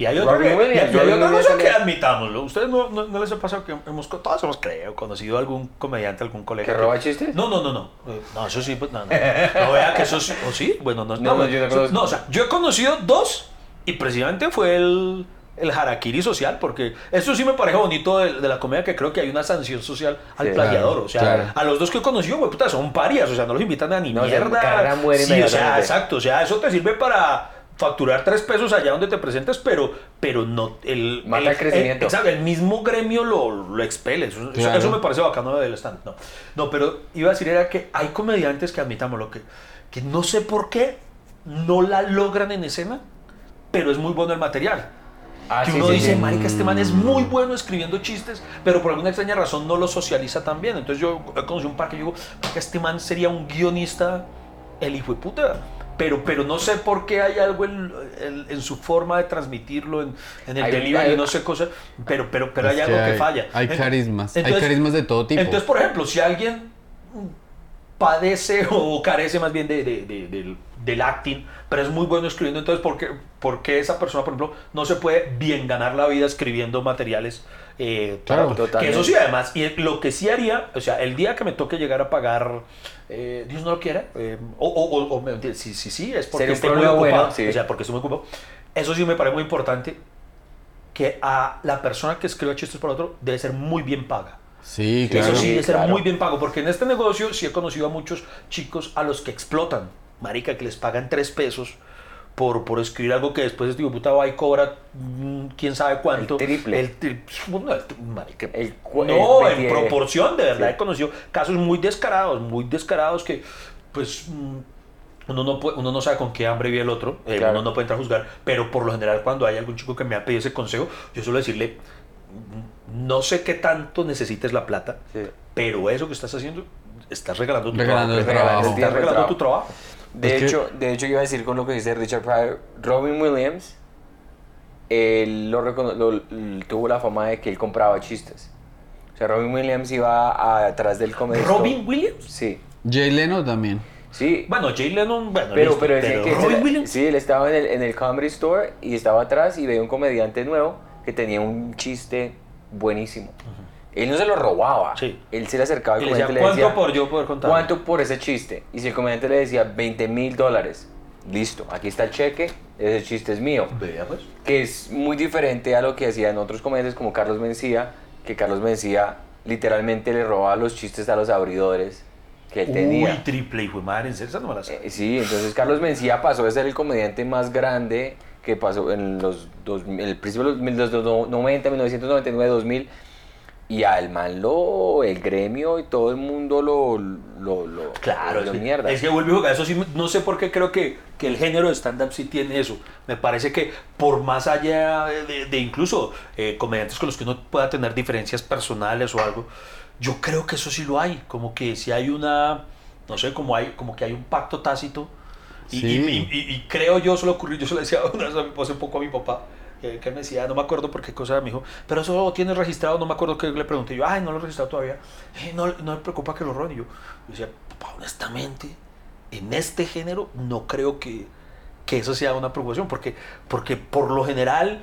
Y hay otro Robin que, Williams, y hay- otra cosa que admitámoslo. Ustedes no, no, no les ha pasado que hemos, todos hemos, creo, conocido a algún comediante, algún colega. ¿Que roba chistes? No, no, no, no. No, eso sí, pues, no, no. No vea que eso sí, ¿o sí? Bueno, no, No, no, yo no no, o sea, yo he conocido dos y precisamente fue el, el harakiri social, porque eso sí me parece bonito de, de la comedia, que creo que hay una sanción social al Sí, plagiador. claro, o sea, claro. a los dos que he conocido, güey, puta, son parias, o sea, no los invitan a ni No, mierda. sí, o sea, exacto, o sea, eso te sirve para facturar tres pesos allá donde te presentes, pero, pero no el, Mata el crecimiento. exacto, el mismo gremio lo, lo expele. Eso, Claro. eso me parece bacano del stand. No, no, pero iba a decir era que hay comediantes que admitamos lo que, que no sé por qué no la logran en escena, pero es muy bueno el material. Ah, que sí, uno sí, dice, sí. marica, este man es muy bueno escribiendo chistes, pero por alguna extraña razón no lo socializa tan bien. Entonces yo he conocido un par que yo digo, marica, este man sería un guionista, el hijo de puta. Pero, pero no sé por qué hay algo en, en- en su forma de transmitirlo, en, en el Hay- delivery, hay- no sé cosa, pero, pero, pero hay algo que hay- falla. hay carismas, hay carismas de todo tipo. Entonces, por ejemplo, si alguien padece o carece más bien de, de- de- del, del acting, pero es muy bueno escribiendo, entonces, ¿por qué, por qué esa persona, por ejemplo, no se puede bien ganar la vida escribiendo materiales? Eh, Claro, totalmente. Que eso sí, además, y lo que sí haría, o sea, el día que me toque llegar a pagar, eh, Dios no lo quiera, eh, o, o, o- o me- sí, sí, sí, es porque estoy muy ocupado, bueno, sí. o sea, porque estoy muy ocupado. Eso sí me parece muy importante, que a la persona que escriba chistes para otro debe ser muy bien paga. Sí, claro. Eso sí, Sí, debe ser claro. muy bien pago, porque en este negocio sí he conocido a muchos chicos a los que explotan, marica, que les pagan tres pesos por, por escribir algo que después este puta va y cobra mm, quién sabe cuánto. El triple. El tri- bueno, el tri- marica. El cu- no, el en 20. proporción, de verdad Sí. he conocido casos muy descarados, muy descarados que, pues... mm, uno no, puede- uno no sabe con qué hambre vive el otro, eh, Claro. uno no puede entrar a juzgar, pero por lo general cuando hay algún chico que me ha pedido ese consejo, yo suelo decirle, "Mm, no sé qué tanto necesites la plata, Sí. pero eso que estás haciendo, estás regalando tu Regalando trabajo. Estás regalando tu trabajo. De Es que- hecho, de hecho, iba a decir con lo que dice Richard Pryor, Robin Williams él lo recono- lo- tuvo la fama de que él compraba chistes. O sea, Robin Williams iba a- atrás del comedy store. Robin Williams. Sí, Jay Leno también. sí. Bueno, Jay Lennon, bueno, Pero, listo, pero decía que Robin Williams. sí, él estaba en el, en el comedy store y estaba atrás y veía un comediante nuevo que tenía un chiste buenísimo. Él no se lo robaba. Sí. Él se le acercaba al Y le decía, y le ¿cuánto decía, por yo poder contar? ¿Cuánto por ese chiste? Y si el comediante le decía 20 mil dólares, listo, aquí está el cheque, ese chiste es mío. Vea, pues. Que es muy diferente a lo que hacían otros comediantes como Carlos Mencía, que Carlos Mencía literalmente le robaba los chistes a los abridores que él tenía. Uy, triple hijo de madre, en serio, esa no me. Eh, Sí, entonces Carlos Mencía pasó de ser el comediante más grande que pasó en los dos, en el principio de los, mil- los dos- 90, 1999, 2000. Y al man lo, el gremio y todo el mundo lo, lo, lo, Claro, lo es mierda. es que vuelvo a jugar. Eso sí, no sé por qué creo que, que el género de stand-up sí tiene eso. Me parece que por más allá de, de incluso eh, comediantes con los que uno pueda tener diferencias personales o algo, yo creo que eso sí lo hay. Como que si hay una, no sé, como, hay, como que hay un pacto tácito. Y, Sí. y- y- y- y creo yo, se lo ocurrió, yo se lo decía una vez a mi- hace poco a mi papá, que, que me decía, no me acuerdo por qué cosa, me dijo, pero eso lo tienes registrado, no me acuerdo qué le pregunté yo, ay, no lo he registrado todavía, "Eh, no, no me preocupa que lo roben. Y yo, yo decía, honestamente, en este género no creo que, que eso sea una preocupación, porque, porque por lo general,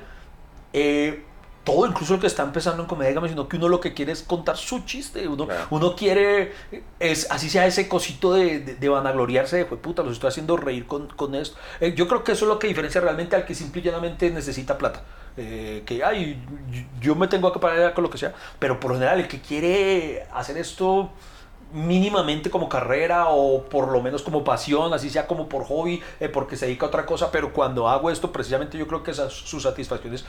eh, todo, incluso lo que está empezando en comedia, sino que uno lo que quiere es contar su chiste, uno, Claro. uno quiere, es, así sea ese cosito de, de, de vanagloriarse de, "Jue puta, los estoy haciendo reír con, con esto. Eh, yo creo que eso es lo que diferencia realmente al que simple y llanamente necesita plata. Eh, que, ay, yo- me tengo que pagar con lo que sea, pero por lo general el que quiere hacer esto mínimamente como carrera o por lo menos como pasión, así sea como por hobby, eh, porque se dedica a otra cosa, pero cuando hago esto, precisamente yo creo que esa, su satisfacción es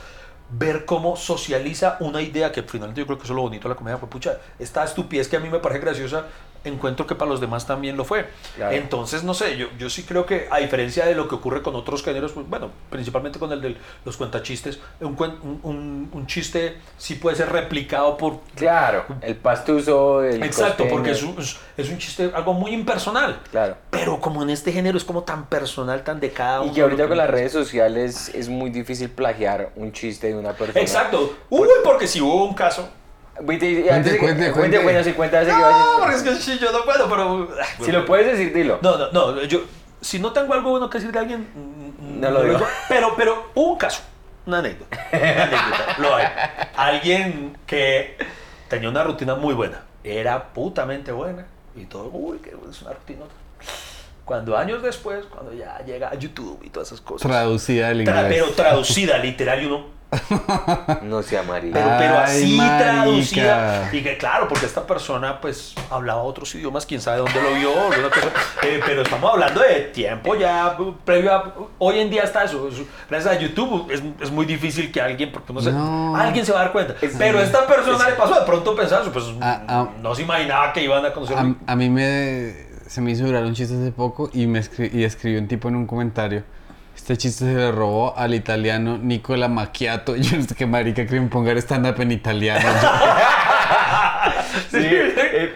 ver cómo socializa una idea que finalmente yo creo que es lo bonito de la comedia, pues pucha, esta estupidez que a mí me parece graciosa, encuentro que para los demás también lo fue. Claro. Entonces, no sé, yo, yo sí creo que a diferencia de lo que ocurre con otros géneros, pues bueno, principalmente con el de los cuentachistes, un, cuen- un, un- un chiste sí puede ser replicado por Claro, el pastuso, el Exacto, costeño, porque es un, es- un chiste, algo muy impersonal. Claro. Pero como en este género es como tan personal, tan de cada uno. Y que ahorita con las redes sociales es muy difícil plagiar un chiste de una persona. Exacto. Uy, porque si hubo un caso. Cuente, cuente, cuente, cuente. bueno, si cuenta No, porque es que sí, yo no puedo, pero. ay, Si lo puedes decir, dilo. No, no, no. Yo, si no tengo algo bueno que decir de alguien, No lo digo. Pero, pero hubo un caso, una anécdota. Una anécdota, lo hay. Alguien que tenía una rutina muy buena. Era putamente buena. Y todo, uy, que es una rutina. Cuando años después, cuando ya llega a YouTube y todas esas cosas. Traducida al Tra- inglés. pero traducida, literal, y uno. No sea amarillo. Pero, pero Ay, así marica. traducida. Y que claro, porque esta persona pues hablaba otros idiomas, quién sabe dónde lo vio. Eh, pero estamos hablando de tiempo ya previo a. Hoy en día está eso. eso- Gracias a YouTube es, es muy difícil que alguien, porque no sé, No. alguien se va a dar cuenta. pero a esta persona le pasó de pronto pensar, pues Ah, ah. no se imaginaba que iban a conocer. A, a mí me se me hizo durar un chiste hace poco y me escri- y escribió un tipo en un comentario. Este chiste se le robó al italiano Nicola Macchiato. Yo no sé qué marica que me ponga stand-up en italiano. Sí,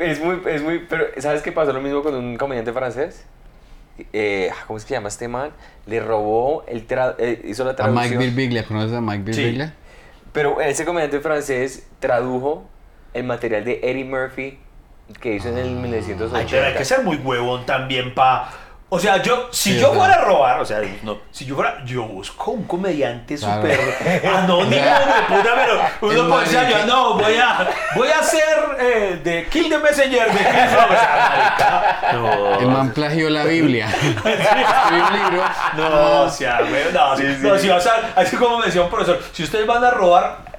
es muy, es muy, pero ¿sabes qué pasó lo mismo con un comediante francés? Eh, ¿Cómo es que se llama este man? Le robó, el tra- eh, hizo la a traducción. Mike Birbiglia, ¿conoces a Mike Sí. Birbiglia? Pero ese comediante francés tradujo el material de Eddie Murphy que hizo en el 1980. Ay, pero hay que ser muy huevón también pa. O sea, yo, si Sí, yo fuera a robar, o sea, no, si yo fuera, yo busco un comediante Claro. súper anónimo, de puta, pero uno puede decir, yo no, voy a, voy a hacer eh, de Kill the Messenger de marica, no, El man plagió la Biblia. No, o sea, güey, no, no, si vas a, así como me decía un profesor, si ustedes van a robar,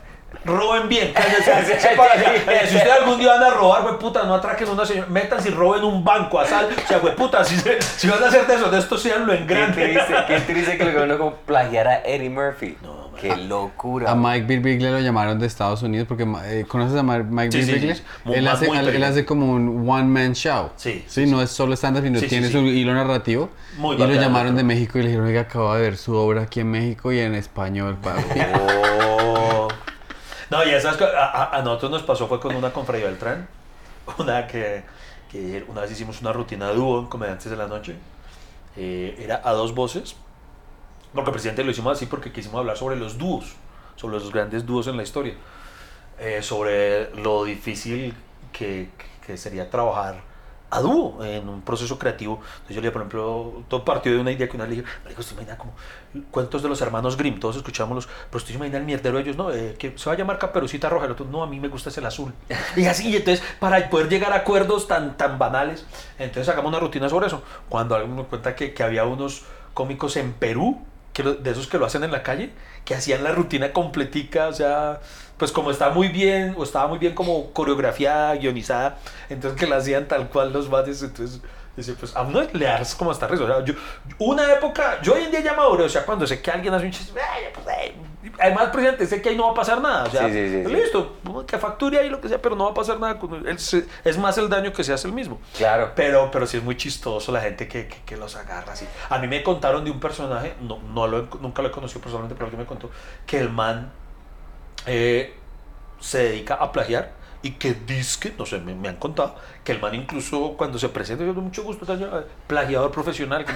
roben bien. O sea, Sí, sepa, sí, sí. eh, si ustedes algún día van a robar, güey, puta, no atraquen a una señora, métanse y roben un banco a sal. O sea, güey, puta, si, se- si van a hacer de eso, de esto seanlo en Qué grande. triste, qué triste que lo que uno como plagiar a Eddie Murphy. No, man. qué locura. A Mike Birbiglia lo llamaron de Estados Unidos porque eh, ¿conoces a Mike Sí, sí, Birbiglia? sí, sí. Muy- él, hace, él, hace como un one man show. Sí, Sí, no es solo stand-up, sino Sí, sí, tiene sí. su hilo narrativo. Muy y lo llamaron pero- de México y le dijeron, oiga, acabo de ver su obra aquí en México y en español, papi. No, y esas a- a nosotros nos pasó fue con una con Freddy Beltrán, una que, que una vez hicimos una rutina dúo en Comediantes de la Noche eh, era a dos voces, porque presidente lo hicimos así porque quisimos hablar sobre los dúos, sobre los grandes dúos en la historia, eh, sobre lo difícil que, que sería trabajar a dúo en un proceso creativo. Entonces yo le por ejemplo, todo partió de una idea que una le dije, me dijo, usted imagina como cuentos de los hermanos Grimm, todos escuchámoslos, pero usted imagina el mierdero de ellos, no, eh, que se va a llamar Caperucita Roja, el otro, no, a mí me gusta es el azul. Y así, y entonces, para poder llegar a acuerdos tan, tan banales, entonces sacamos una rutina sobre eso. Cuando alguien nos cuenta que, que había unos cómicos en Perú, que lo- de esos que lo hacen en la calle, que hacían la rutina completica, o sea, pues como está muy bien, o estaba muy bien como coreografiada, guionizada, entonces que la hacían tal cual los bates, entonces dice, pues a uno le das como hasta risa, o sea, yo, una época, yo hoy en día ya maduré, o sea, cuando sé que alguien hace un chiste, "Ay, pues, ay", además presidente, sé que ahí no va a pasar nada, o sea, Sí, sí, sí, listo, que facture ahí lo que sea, pero no va a pasar nada, es, más el daño que se hace el mismo. Claro. Pero, pero sí es muy chistoso la gente que, que, que los agarra así. A mí me contaron de un personaje, no, no lo, nunca lo he conocido personalmente, pero alguien me contó que el man eh, se dedica a plagiar y que dice que, no sé, me, han contado, que el man incluso cuando se presenta, yo mucho gusto, eh, plagiador profesional. que.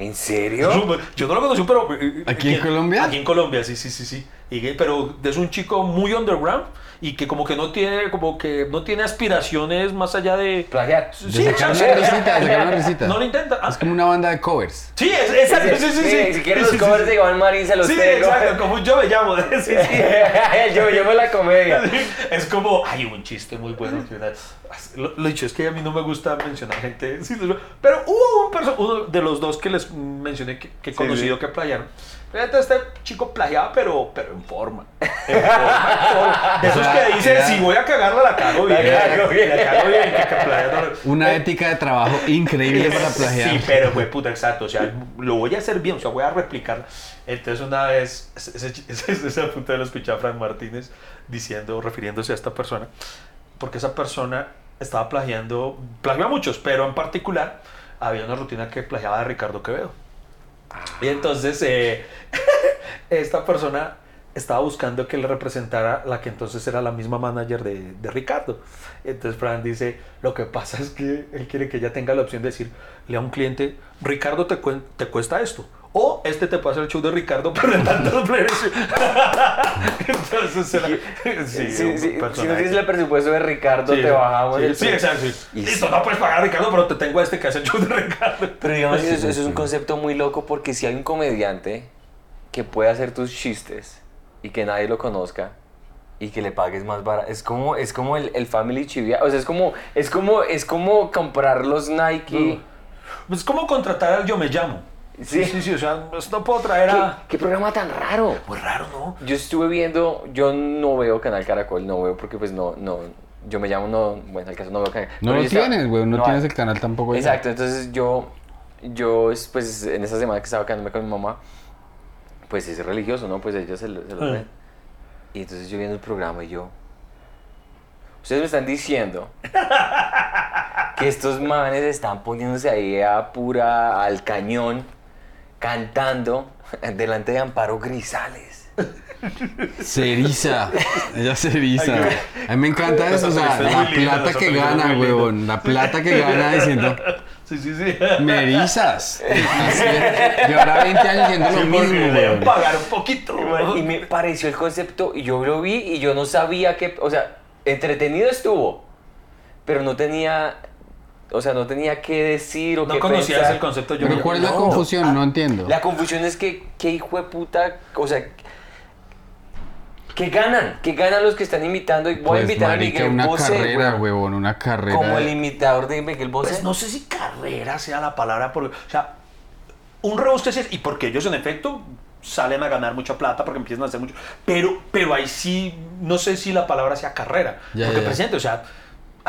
¿En serio? Yo no lo conocí, pero... eh, ¿Aquí en eh, Colombia? Aquí en Colombia, sí, sí, sí, sí. Y pero es un chico muy underground y que como que no tiene, como que no tiene aspiraciones más allá de... Plagiar. Sí, De sacar sí, una sí. risita, de sacar una risita. No lo intenta. Ah, Es como una banda de covers. Sí, es, exacto, sí, sí, sí. Si quieres Sí, los sí, covers sí. de Iván Marín, se los Sí, tengo. exacto, como yo me llamo. Sí, sí. yo, me la comedia. Es como, hay un chiste muy bueno. que una- Lo, lo dicho es que a mí no me gusta mencionar gente. sí, Pero hubo un uno de los dos que les mencioné que, que he conocido que plagiaron. Fíjate, Este chico plagiaba, pero, pero en forma. En forma, en forma. De esos que dicen, era- si voy a cagarla, la cago bien. La cago bien. La cago bien. Que, que plagia no- Una ética de trabajo increíble para plagiar. Sí, pero fue puta, exacto. O sea, lo voy a hacer bien, o sea, voy a replicar. Entonces, una vez, ese, ese, esa puta lo escuché a Frank Martínez diciendo, refiriéndose a esta persona, porque esa persona estaba plagiando, plagió a muchos, pero en particular había una rutina que plagiaba de Ricardo Quevedo. Y entonces, eh, esta persona estaba buscando que le representara la que entonces era la misma manager de, de Ricardo. Entonces Fran dice, lo que pasa es que él quiere que ella tenga la opción de decirle a un cliente, Ricardo te, te cuesta esto. O este te puede hacer el show de Ricardo, pero en tantos precios. Entonces, era, sí, Sí, sí, si no tienes el presupuesto de Ricardo, te bajamos sí, el sí, exacto. Listo, no puedes pagar a Ricardo, pero te tengo a este que hace el show de Ricardo. Pero digamos, eso, eso es un concepto muy loco porque si hay un comediante que puede hacer tus chistes y que nadie lo conozca y que le pagues más barato, es como, es como el, el family chivia, o sea, es como, es como, es como comprar los Nike. Es como contratar al Yo Me Llamo. Sí. Sí, sí, sí, o sea, pues no puedo traer ¿Qué, a... qué programa tan raro? Muy raro, ¿no? Yo estuve viendo, yo no veo Canal Caracol, no veo porque pues no, no, yo me llamo, no, bueno, al caso no veo Canal No pero lo tienes, güey. No, tienes el canal tampoco. ya. Exacto, entonces yo, yo pues en esa semana que estaba quedándome con mi mamá, pues es religioso, ¿no? Pues ella se lo, se lo Ah. ven. Y entonces yo viendo el programa y yo, ustedes me están diciendo que estos manes están poniéndose ahí a pura, al cañón, cantando delante de Amparo Grisales. Se eriza. Ella se eriza. A mí me encanta eso. O sea, la plata que gana, huevón. La plata que gana diciendo, Sí, sí, sí. me erizas. Así es. Llevará 20 años haciendo lo mismo, le huevón. pagar un poquito. Y me pareció el concepto, y yo lo vi y yo no sabía que, o sea, entretenido estuvo, pero no tenía, o sea, no tenía qué decir o No qué conocías pensar. el concepto Yo Pero Me ¿cuál es la No. confusión? No entiendo. La confusión es que, qué hijo de puta, o sea, que ganan, que ganan los que están imitando, y voy a Pues, invitar marica, a Miguel una Bosé, carrera, huevón. Una carrera. como el imitador de Miguel Bosé. Pues no sé si carrera sea la palabra. Porque, o sea, un rebusque sí es- y porque ellos en efecto salen a ganar mucha plata porque empiezan a hacer mucho. Pero, pero ahí sí, no sé si la palabra sea carrera. Ya, porque ya, ya. presidente, o sea,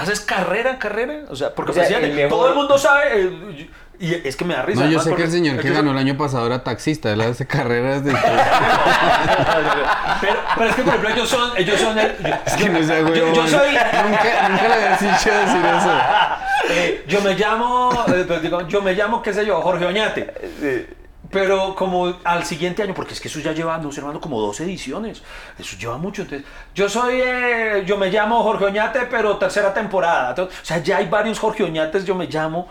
¿haces carrera, carrera? O sea, porque O sea, presidente, el mejor- todo el mundo sabe. eh, y es que me da risa. No, yo sé que el señor que ganó el año pasado era taxista. Él hace carreras de... pero, pero es que, por ejemplo, ellos son. Ellos son el, yo, Es que no sea yo- huevón. yo soy. Nunca, nunca le habías dicho decir eso. Eh, yo me llamo, eh, pues, digo, yo me llamo, qué sé yo, Jorge Oñate. Pero como al siguiente año, porque es que eso ya lleva, no sé, hermano, como dos ediciones. Eso lleva mucho. Entonces, yo soy, eh, yo me llamo Jorge Oñate, pero tercera temporada. O sea, ya hay varios Jorge Oñates, yo me llamo.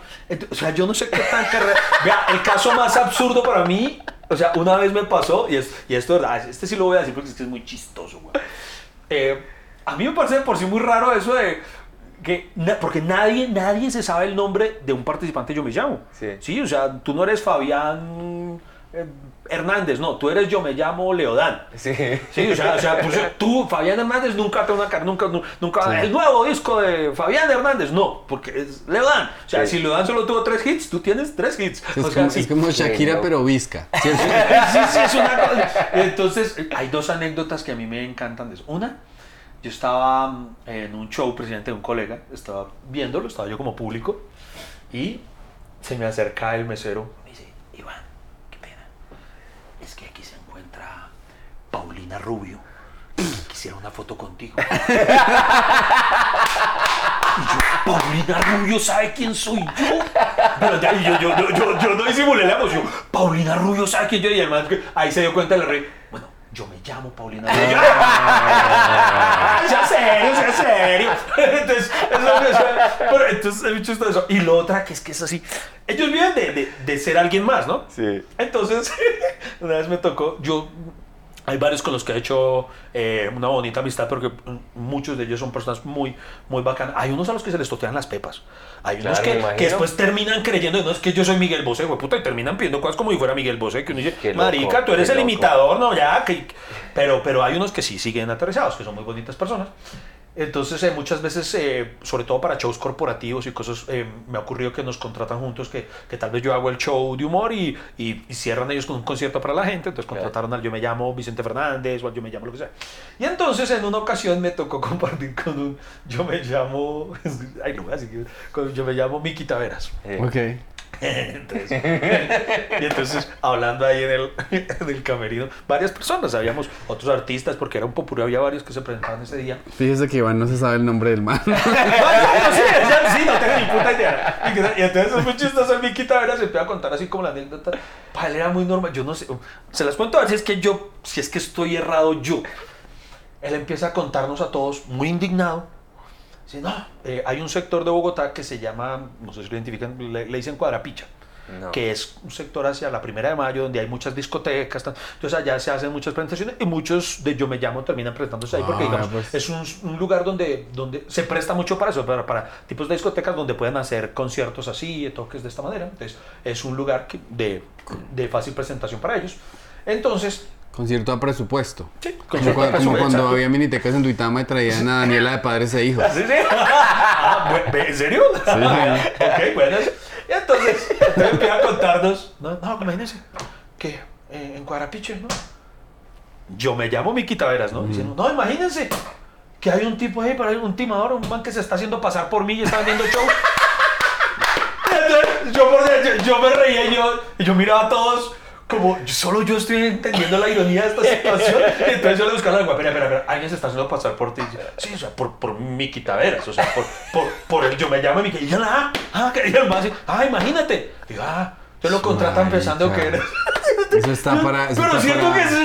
O sea, yo no sé qué tan carrera. Vea, el caso más absurdo para mí, o sea, una vez me pasó, y, es, y esto, ¿verdad? Este sí lo voy a decir porque es que es muy chistoso, güey. Eh, a mí me parece por sí muy raro eso de que na- porque nadie nadie se sabe el nombre de un participante yo me llamo Sí. o sea tú no eres Fabián eh, Hernández no tú eres yo me llamo Leodán Sí. Sí, o sea, o sea, pues, tú, Fabián Hernández, nunca te una nunca, nu- nunca, el nuevo disco de Fabián Hernández, no, porque es Leodán. O sea, Sí. si Leodán solo tuvo tres hits, tú tienes tres hits. Es, o sea, como, sí. es como Shakira, no. pero visca. Sí, sí, es una cosa. Entonces, hay dos anécdotas que a mí me encantan de eso. Una, yo estaba mm, en un show, presidente de un colega, estaba viéndolo, estaba yo como público, y se me acerca el mesero. Me dice, Iván, qué pena, es que aquí se encuentra Paulina Rubio. Quisiera una foto contigo. Y yo, Paulina Rubio sabe quién soy yo. Pero ya, yo, yo, yo, yo, no disimulé la emoción. Paulina Rubio sabe quién yo. Y el ahí se dio cuenta del rey. Yo me llamo Paulina Rubio. sea serio, sea serio. Entonces, eso, eso, pero entonces es muy chistoso. Y lo otra que es que es así. Ellos viven de, de, de ser alguien más, ¿no? Sí. Entonces, una vez me tocó, yo, hay varios con los que he hecho eh, una bonita amistad porque muchos de ellos son personas muy, muy bacanas. Hay unos a los que se les totean las pepas. Hay unos Claro, que, que después terminan creyendo, no es que yo soy Miguel Bosé, güey, puta, y terminan pidiendo cosas como si fuera Miguel Bosé, que uno dice, loco, marica, tú eres el loco". imitador, no, ya, que... Pero, pero hay unos que sí siguen aterrizados, que son muy bonitas personas. Entonces, eh, muchas veces, eh, sobre todo para shows corporativos y cosas, eh, me ha ocurrido que nos contratan juntos, que, que tal vez yo hago el show de humor y, y, y cierran ellos con un concierto para la gente. Entonces, contrataron al Yo Me Llamo Vicente Fernández o al Yo Me Llamo lo que sea. Y entonces, en una ocasión me tocó compartir con un Yo Me Llamo, ay, no voy a decir, con Yo Me Llamo Miki Taveras. Eh, Ok. Entonces, y entonces, hablando ahí en el, en el camerino, varias personas, habíamos otros artistas, porque era un popular, había varios que se presentaban ese día. Fíjese que Iván no se sabe el nombre del man. No, yo no sé, ya sí, no tengo ni puta idea. Y, entonces es muy chistoso, el Taveras se empieza a contar así como la anécdota. Para él era muy normal, yo no sé, se las cuento a ver si es que yo, si es que estoy errado yo. Él empieza a contarnos a todos, muy indignado. No, eh, hay un sector de Bogotá que se llama, no sé si lo identifican, le, le dicen Cuadrapicha no. que es un sector hacia la primera de mayo donde hay muchas discotecas. Entonces allá se hacen muchas presentaciones y muchos de Yo Me Llamo terminan presentándose ahí porque Ah, digamos, pues. es un, un lugar donde, donde se presta mucho para eso, para, para tipos de discotecas donde pueden hacer conciertos así, toques de esta manera. Entonces es un lugar que- de, de fácil presentación para ellos. Entonces, Concierto a presupuesto. sí, Como, concierto cua- para como cuando había minitecas en Duitama y traían a Daniela de padres e hijos. ¿Sí, sí? Ah, ¿En serio? ok, bueno. Y entonces, entonces empieza a contarnos. No, no, imagínense que eh, en Cuarapiche, ¿no? Yo me llamo Miki Taveras, ¿no? Diciendo, no, imagínense que hay un tipo ahí, pero hay un timador, un man que se está haciendo pasar por mí y está vendiendo show. Entonces, yo, por dentro, yo me reía y yo, y yo miraba a todos como solo yo estoy entendiendo la ironía de esta situación. Entonces yo le buscaba la lengua, espera, espera, espera, alguien se está haciendo pasar por ti. Yo, Sí, o sea, por, por Miki Taveras, o sea, por, por, por el yo me llamo. Y yo, ah, ah, que y el así, ah, imagínate. Y yo, ah, te lo contratan pensando que eres. Eso está para. Eso Pero está siento para- que eso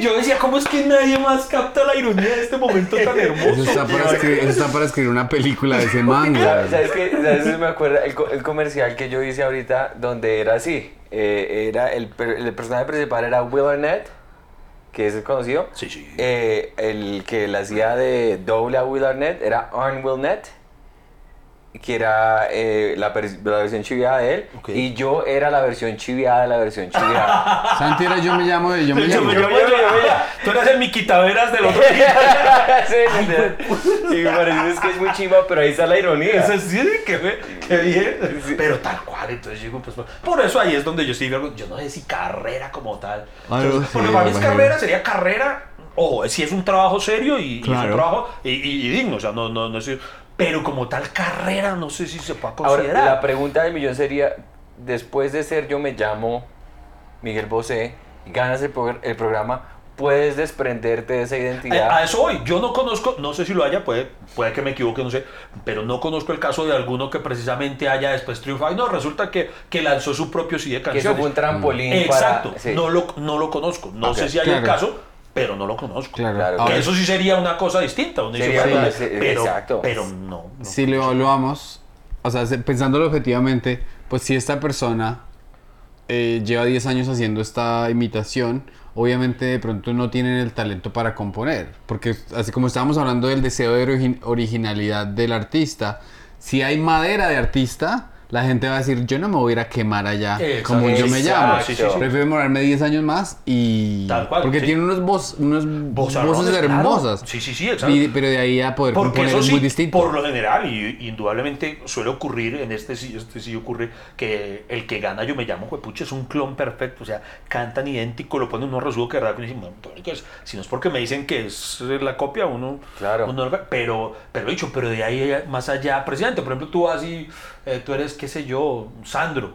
yo decía, ¿cómo es que nadie más capta la ironía de este momento tan hermoso? Eso está, para escribir, eso está para escribir una película de ese man, güey. ¿Sabes qué? ¿Sabes me acuerdo el, co- el comercial que yo hice ahorita donde era así? Eh, era el personaje principal era Will Arnett, que es el conocido. Sí, sí. Eh, el que la hacía de doble a Will Arnett era Arn Willnett, que era eh, la, versión chiviada de él. Y yo era la versión chiviada de la versión chiviada. Santi era yo me llamo de yo me Yo llamo. yo- yo- yo- Tú eres el Miki Taveras del otro Sí, sí, sí. y me parece es que es muy chimba, pero ahí está la ironía. Eso sí, qué, qué bien. Pero tal cual, entonces digo, pues por eso ahí es donde yo sí yo no sé si carrera como tal. Ah, Entonces, no, porque sí, para mí es carrera, sería carrera, ojo, si es un trabajo serio y, y es un trabajo y, y- y digno, o sea, no, no, no sé, pero como tal carrera, no sé si se puede Ahora, considerar. la pregunta del millón sería, después de ser yo me llamo Miguel Bosé, ganas el, progr- el programa, puedes desprenderte de esa identidad. A, a eso voy. Yo no conozco, no sé si lo haya, puede, puede que me equivoque, no sé, pero no conozco el caso de alguno que precisamente haya después triunfado. Y no, resulta que, que lanzó su propio CD de que canciones. fue un trampolín Exacto, para... sí. no, lo, no lo conozco. No sé si hay un claro. caso, pero no lo conozco. Claro. Claro. Que Ahora, eso sí sería una cosa distinta. Sería una- sí, pero, exacto. pero no. no. si lo evaluamos, o sea, se- pensándolo objetivamente, pues si esta persona eh, lleva 10 años haciendo esta imitación, obviamente de pronto no tienen el talento para componer. Porque así como estábamos hablando del deseo de origi- originalidad del artista, si hay madera de artista, la gente va a decir, yo no me voy a ir a quemar allá Exacto. como yo me llamo. Sí, sí, sí. Prefiero demorarme 10 años más y... Tal cual, porque sí. tiene unos, voz, unos voces claro. hermosas. Sí, sí, sí, exacto. Y- pero de ahí a poder Porque componer eso es sí, muy distinto. por lo general, y indudablemente suele ocurrir, en este sí, este sí ocurre, que el que gana Yo Me Llamo, pucha, es un clon perfecto, o sea, cantan idéntico, lo ponen unos resueltos que de verdad que uno dice, "Bueno, tónico es", si no es porque me dicen que es la copia, uno... Claro. uno lo- pero, pero dicho, pero de ahí más allá, presidente, por ejemplo, tú vas y eh, tú eres, qué sé yo, Sandro.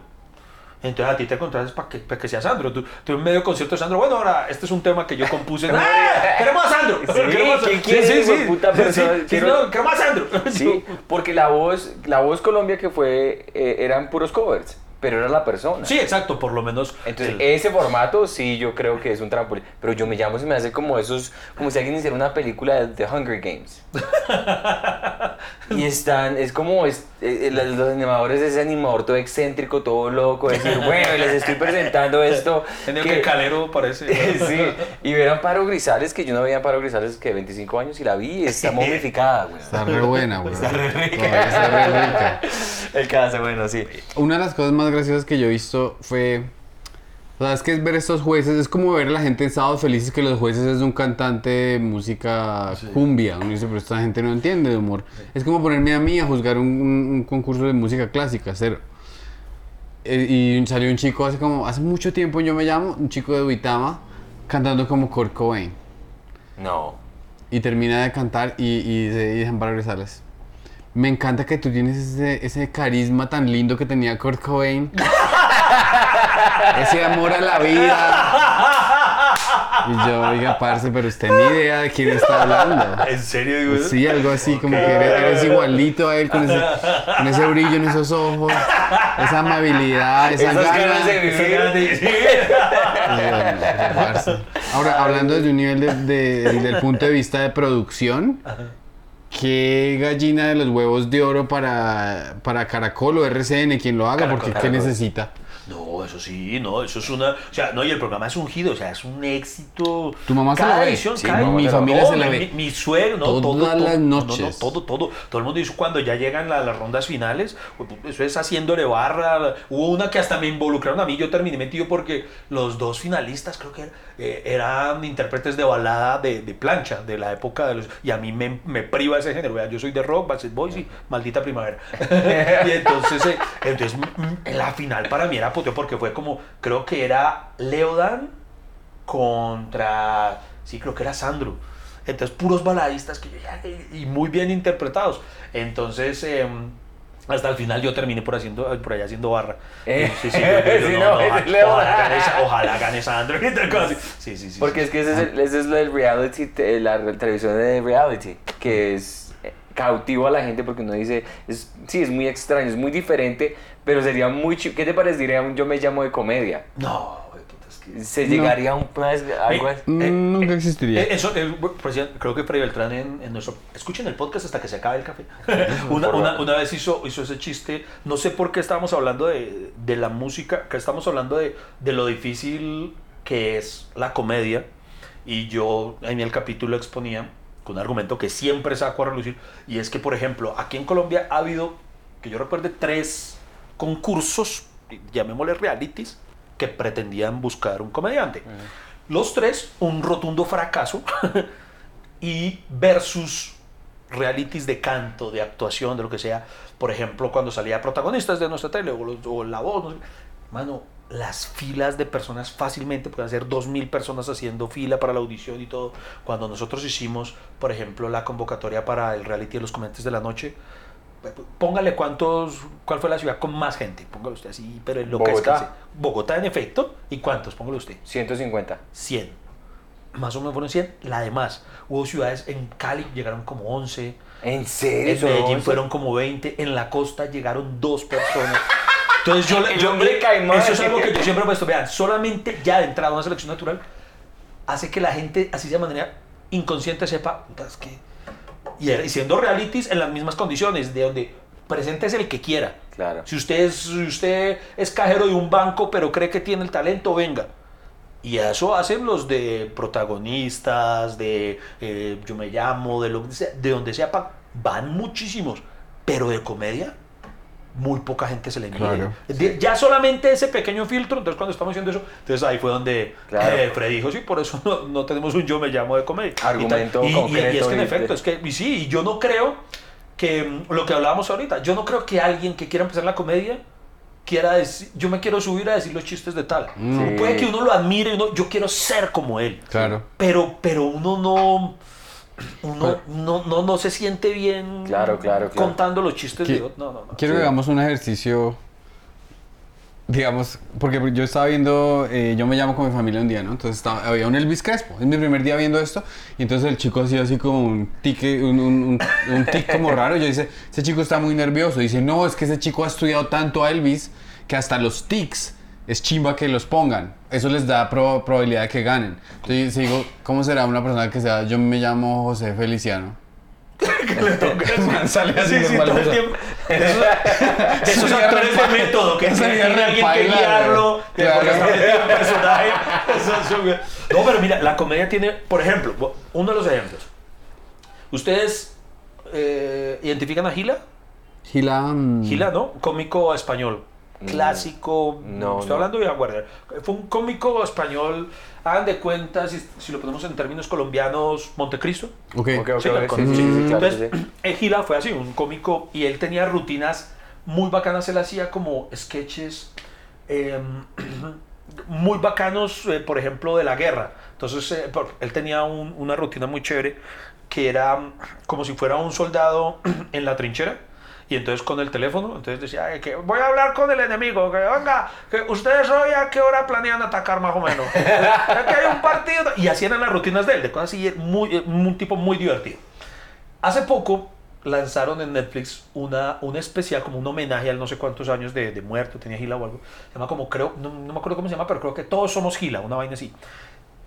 Entonces a ti te contratas para que, para que sea Sandro. Tú, tú en medio concierto de Sandro, bueno, ahora este es un tema que yo compuse. ¡Ah! ¡Queremos a Sandro! Sí, ¡Queremos a- ¿quién quiere, hijo de puta persona? Sí, sí, Quiero- no, queremos a Sandro. Sí, porque la voz, la voz Colombia que fue, eh, eran puros covers, pero era la persona. Sí, exacto, por lo menos. Entonces, el- ese formato sí yo creo que es un trampolín. Pero yo me llamo, se me hace como esos, como si alguien hiciera una película de The Hunger Games. y están, es como, es, eh, los, animadores, ese animador todo excéntrico, todo loco, decir, bueno, les estoy presentando esto. en el que- que Calero parece. sí, y ver a Amparo Grisales, que yo no veía a Amparo Grisales que 25 años y la vi, está momificada, güey. Está re buena, güey. Está re rica. Todavía Está re rica. El caso, bueno, sí. Una de las cosas más graciosas que yo he visto fue. O sea, es que es ver estos jueces, es como ver a la gente en Sábados Felices que los jueces es un cantante de música cumbia. Uno dice, pero esta gente no entiende de humor. Es como ponerme a mí a juzgar un, un- un concurso de música clásica, cero. Eh, y salió un chico hace como, hace mucho tiempo yo me llamo, un chico de Uitama, cantando como Kurt Cobain. No. Y termina de cantar y, y dice, y dice Amparo Grisales. Me encanta que tú tienes ese, ese carisma tan lindo que tenía Kurt Cobain. ese amor a la vida. Y yo, oiga, parce, pero usted ni idea de quién está hablando. ¿En serio digo? Sí, algo así, como que eres, eres igualito a él, con ese, con ese brillo en esos ojos, esa amabilidad, esa Esas gana. ganas de vivir. parce. Ahora, hablando desde un nivel de- de- del punto de vista de producción, ¿qué gallina de los huevos de oro para, para Caracol o RCN, quien lo haga? Caracol, porque ¿qué Caracol. necesita? No, eso sí, no, eso es una. O sea, no, y el programa es ungido, o sea, es un éxito. Tu mamá se cada lo ve. edición, Sí, cada mi- familia No, se la mi- ve. Mi, mi suegro, no, todo, Todas todo, las no, no, noches. todo, todo. Todo el mundo dice cuando ya llegan la- las rondas finales, eso es haciéndole barra. Hubo una que hasta me involucraron a mí, yo terminé metido porque los dos finalistas creo que eh, eran intérpretes de balada de, de plancha de la época de los. Y a mí me, me priva ese género. Vea, yo soy de rock, Backstreet Boys y maldita primavera. y entonces, eh, entonces mm, la final para mí era porque fue como, creo que era Leodan contra, sí, creo que era Sandro. Entonces, puros baladistas que yo y muy bien interpretados. Entonces, em, hasta el final yo terminé por, haciendo, por allá haciendo barra. Eh, ojalá, gane, Sandro. Sí, sí, sí. Porque sí. es que ese es, el- ese es lo del reality, la televisión de reality, que es eh, cautivo a la gente porque uno dice, es, sí, es muy extraño, es muy diferente, pero sería muy chi- ¿Qué te parecería un yo me llamo de comedia? No, güey, puta, es que... Se No. llegaría a un pues, algo Eh. Mm, Nunca existiría. Eh, Eso, eh, pues creo que Freddy Beltrán en, en nuestro... Escuchen el podcast hasta que se acabe el café. una, una, una vez hizo, hizo ese chiste, no sé por qué estábamos hablando de, de la música, que estamos hablando de, de lo difícil que es la comedia, y yo en el capítulo exponía con un argumento que siempre saco a relucir, y es que, por ejemplo, aquí en Colombia ha habido, que yo recuerde, tres concursos, llamémosle realities, que pretendían buscar un comediante. Los tres, un rotundo fracaso, y versus realities de canto, de actuación, de lo que sea. Por ejemplo, cuando salía protagonistas de nuestra tele o, la voz. no sé. Mano, las filas de personas fácilmente pueden ser 2.000 personas haciendo fila para la audición y todo. Cuando nosotros hicimos, por ejemplo, la convocatoria para el reality de los comediantes de la noche, póngale cuántos, cuál fue la ciudad con más gente, póngalo usted así, pero en lo Bogotá. Bogotá en efecto, ¿y cuántos? Póngalo usted. 150. 100. más o menos fueron 100. La demás, hubo ciudades en Cali, llegaron como 11. ¿En serio? En ¿Solo Medellín fueron como 20. En la costa llegaron dos personas. Entonces yo, El yo hombre cae mal. Eso es algo que yo siempre he puesto. Vean, solamente ya de entrada una selección natural hace que la gente, así de manera inconsciente, sepa "Puta, es que. Y, siendo realities en las mismas condiciones, de donde presente es el que quiera. Claro. Si usted, es, si usted es cajero de un banco, pero cree que tiene el talento, venga. Y eso hacen los de protagonistas, de eh, yo me llamo, de, lo, de donde sea, van muchísimos. Pero de comedia, muy poca gente se le mide. Claro. Ya solamente ese pequeño filtro, entonces cuando estamos haciendo eso, entonces ahí fue donde Claro. eh, Fred dijo, sí, por eso no, no tenemos un yo me llamo de comedia. Argumento y. Y- es que en y- efecto, es que, y sí, y yo no creo que mm, lo que hablábamos ahorita, yo no creo que alguien que quiera empezar la comedia quiera decir, yo me quiero subir a decir los chistes de tal. Sí. Puede que uno lo admire, y uno, yo quiero ser como él. Claro. Pero, pero uno no, uno no, no, no se siente bien Claro, claro, claro. contando los chistes de otro. No, no, no. Quiero Sí. que hagamos un ejercicio, digamos, porque yo estaba viendo, eh, yo me llamo con mi familia un día, ¿no? Entonces estaba- había un Elvis Crespo, es mi primer día viendo esto, y entonces el chico hacía así como un tique, un, un, un, un tic como raro, yo dice, ese chico está muy nervioso, dice, no, es que ese chico ha estudiado tanto a Elvis que hasta los tics es chimba que los pongan, eso les da prob- probabilidad de que ganen. Entonces digo, ¿cómo será una persona que sea, yo me llamo José Feliciano? Man, sale así Sí, sí, todo el tiempo. Esos, actores de método que eso tiene sería alguien que guiarlo, que porque Claro. está metido en personaje. Eso es un- No, pero mira, la comedia tiene, por ejemplo, uno de los ejemplos. ¿Ustedes eh, identifican a Gila? Gila. mm, Gila, ¿no? Cómico español. Clásico. No, Estoy no. hablando de Vanguardia. Fue un cómico español. Hagan de cuenta, si, si lo ponemos en términos colombianos, Montecristo. Ok. Ok, ok, Sí, ok, con- sí, sí, sí, sí, claro, Entonces, sí. eh, Gila fue así, un cómico, y él tenía rutinas muy bacanas. Él hacía como sketches eh, muy bacanos, eh, por ejemplo, de la guerra. Entonces, eh, por- él tenía un- una rutina muy chévere que era mm, como si fuera un soldado en la trinchera. Y entonces con el teléfono, entonces decía, "Ay, que voy a hablar con el enemigo, que venga, que ustedes hoy a qué hora planean atacar más o menos. Aquí hay un partido. Y así eran las rutinas de él, de cosas así, muy, eh, un tipo muy divertido. Hace poco lanzaron en Netflix una, un especial, como un homenaje al no sé cuántos años de, de muerto, tenía Gila o algo. Se llama como, creo, no, no me acuerdo cómo se llama, pero creo que todos somos Gila, una vaina así.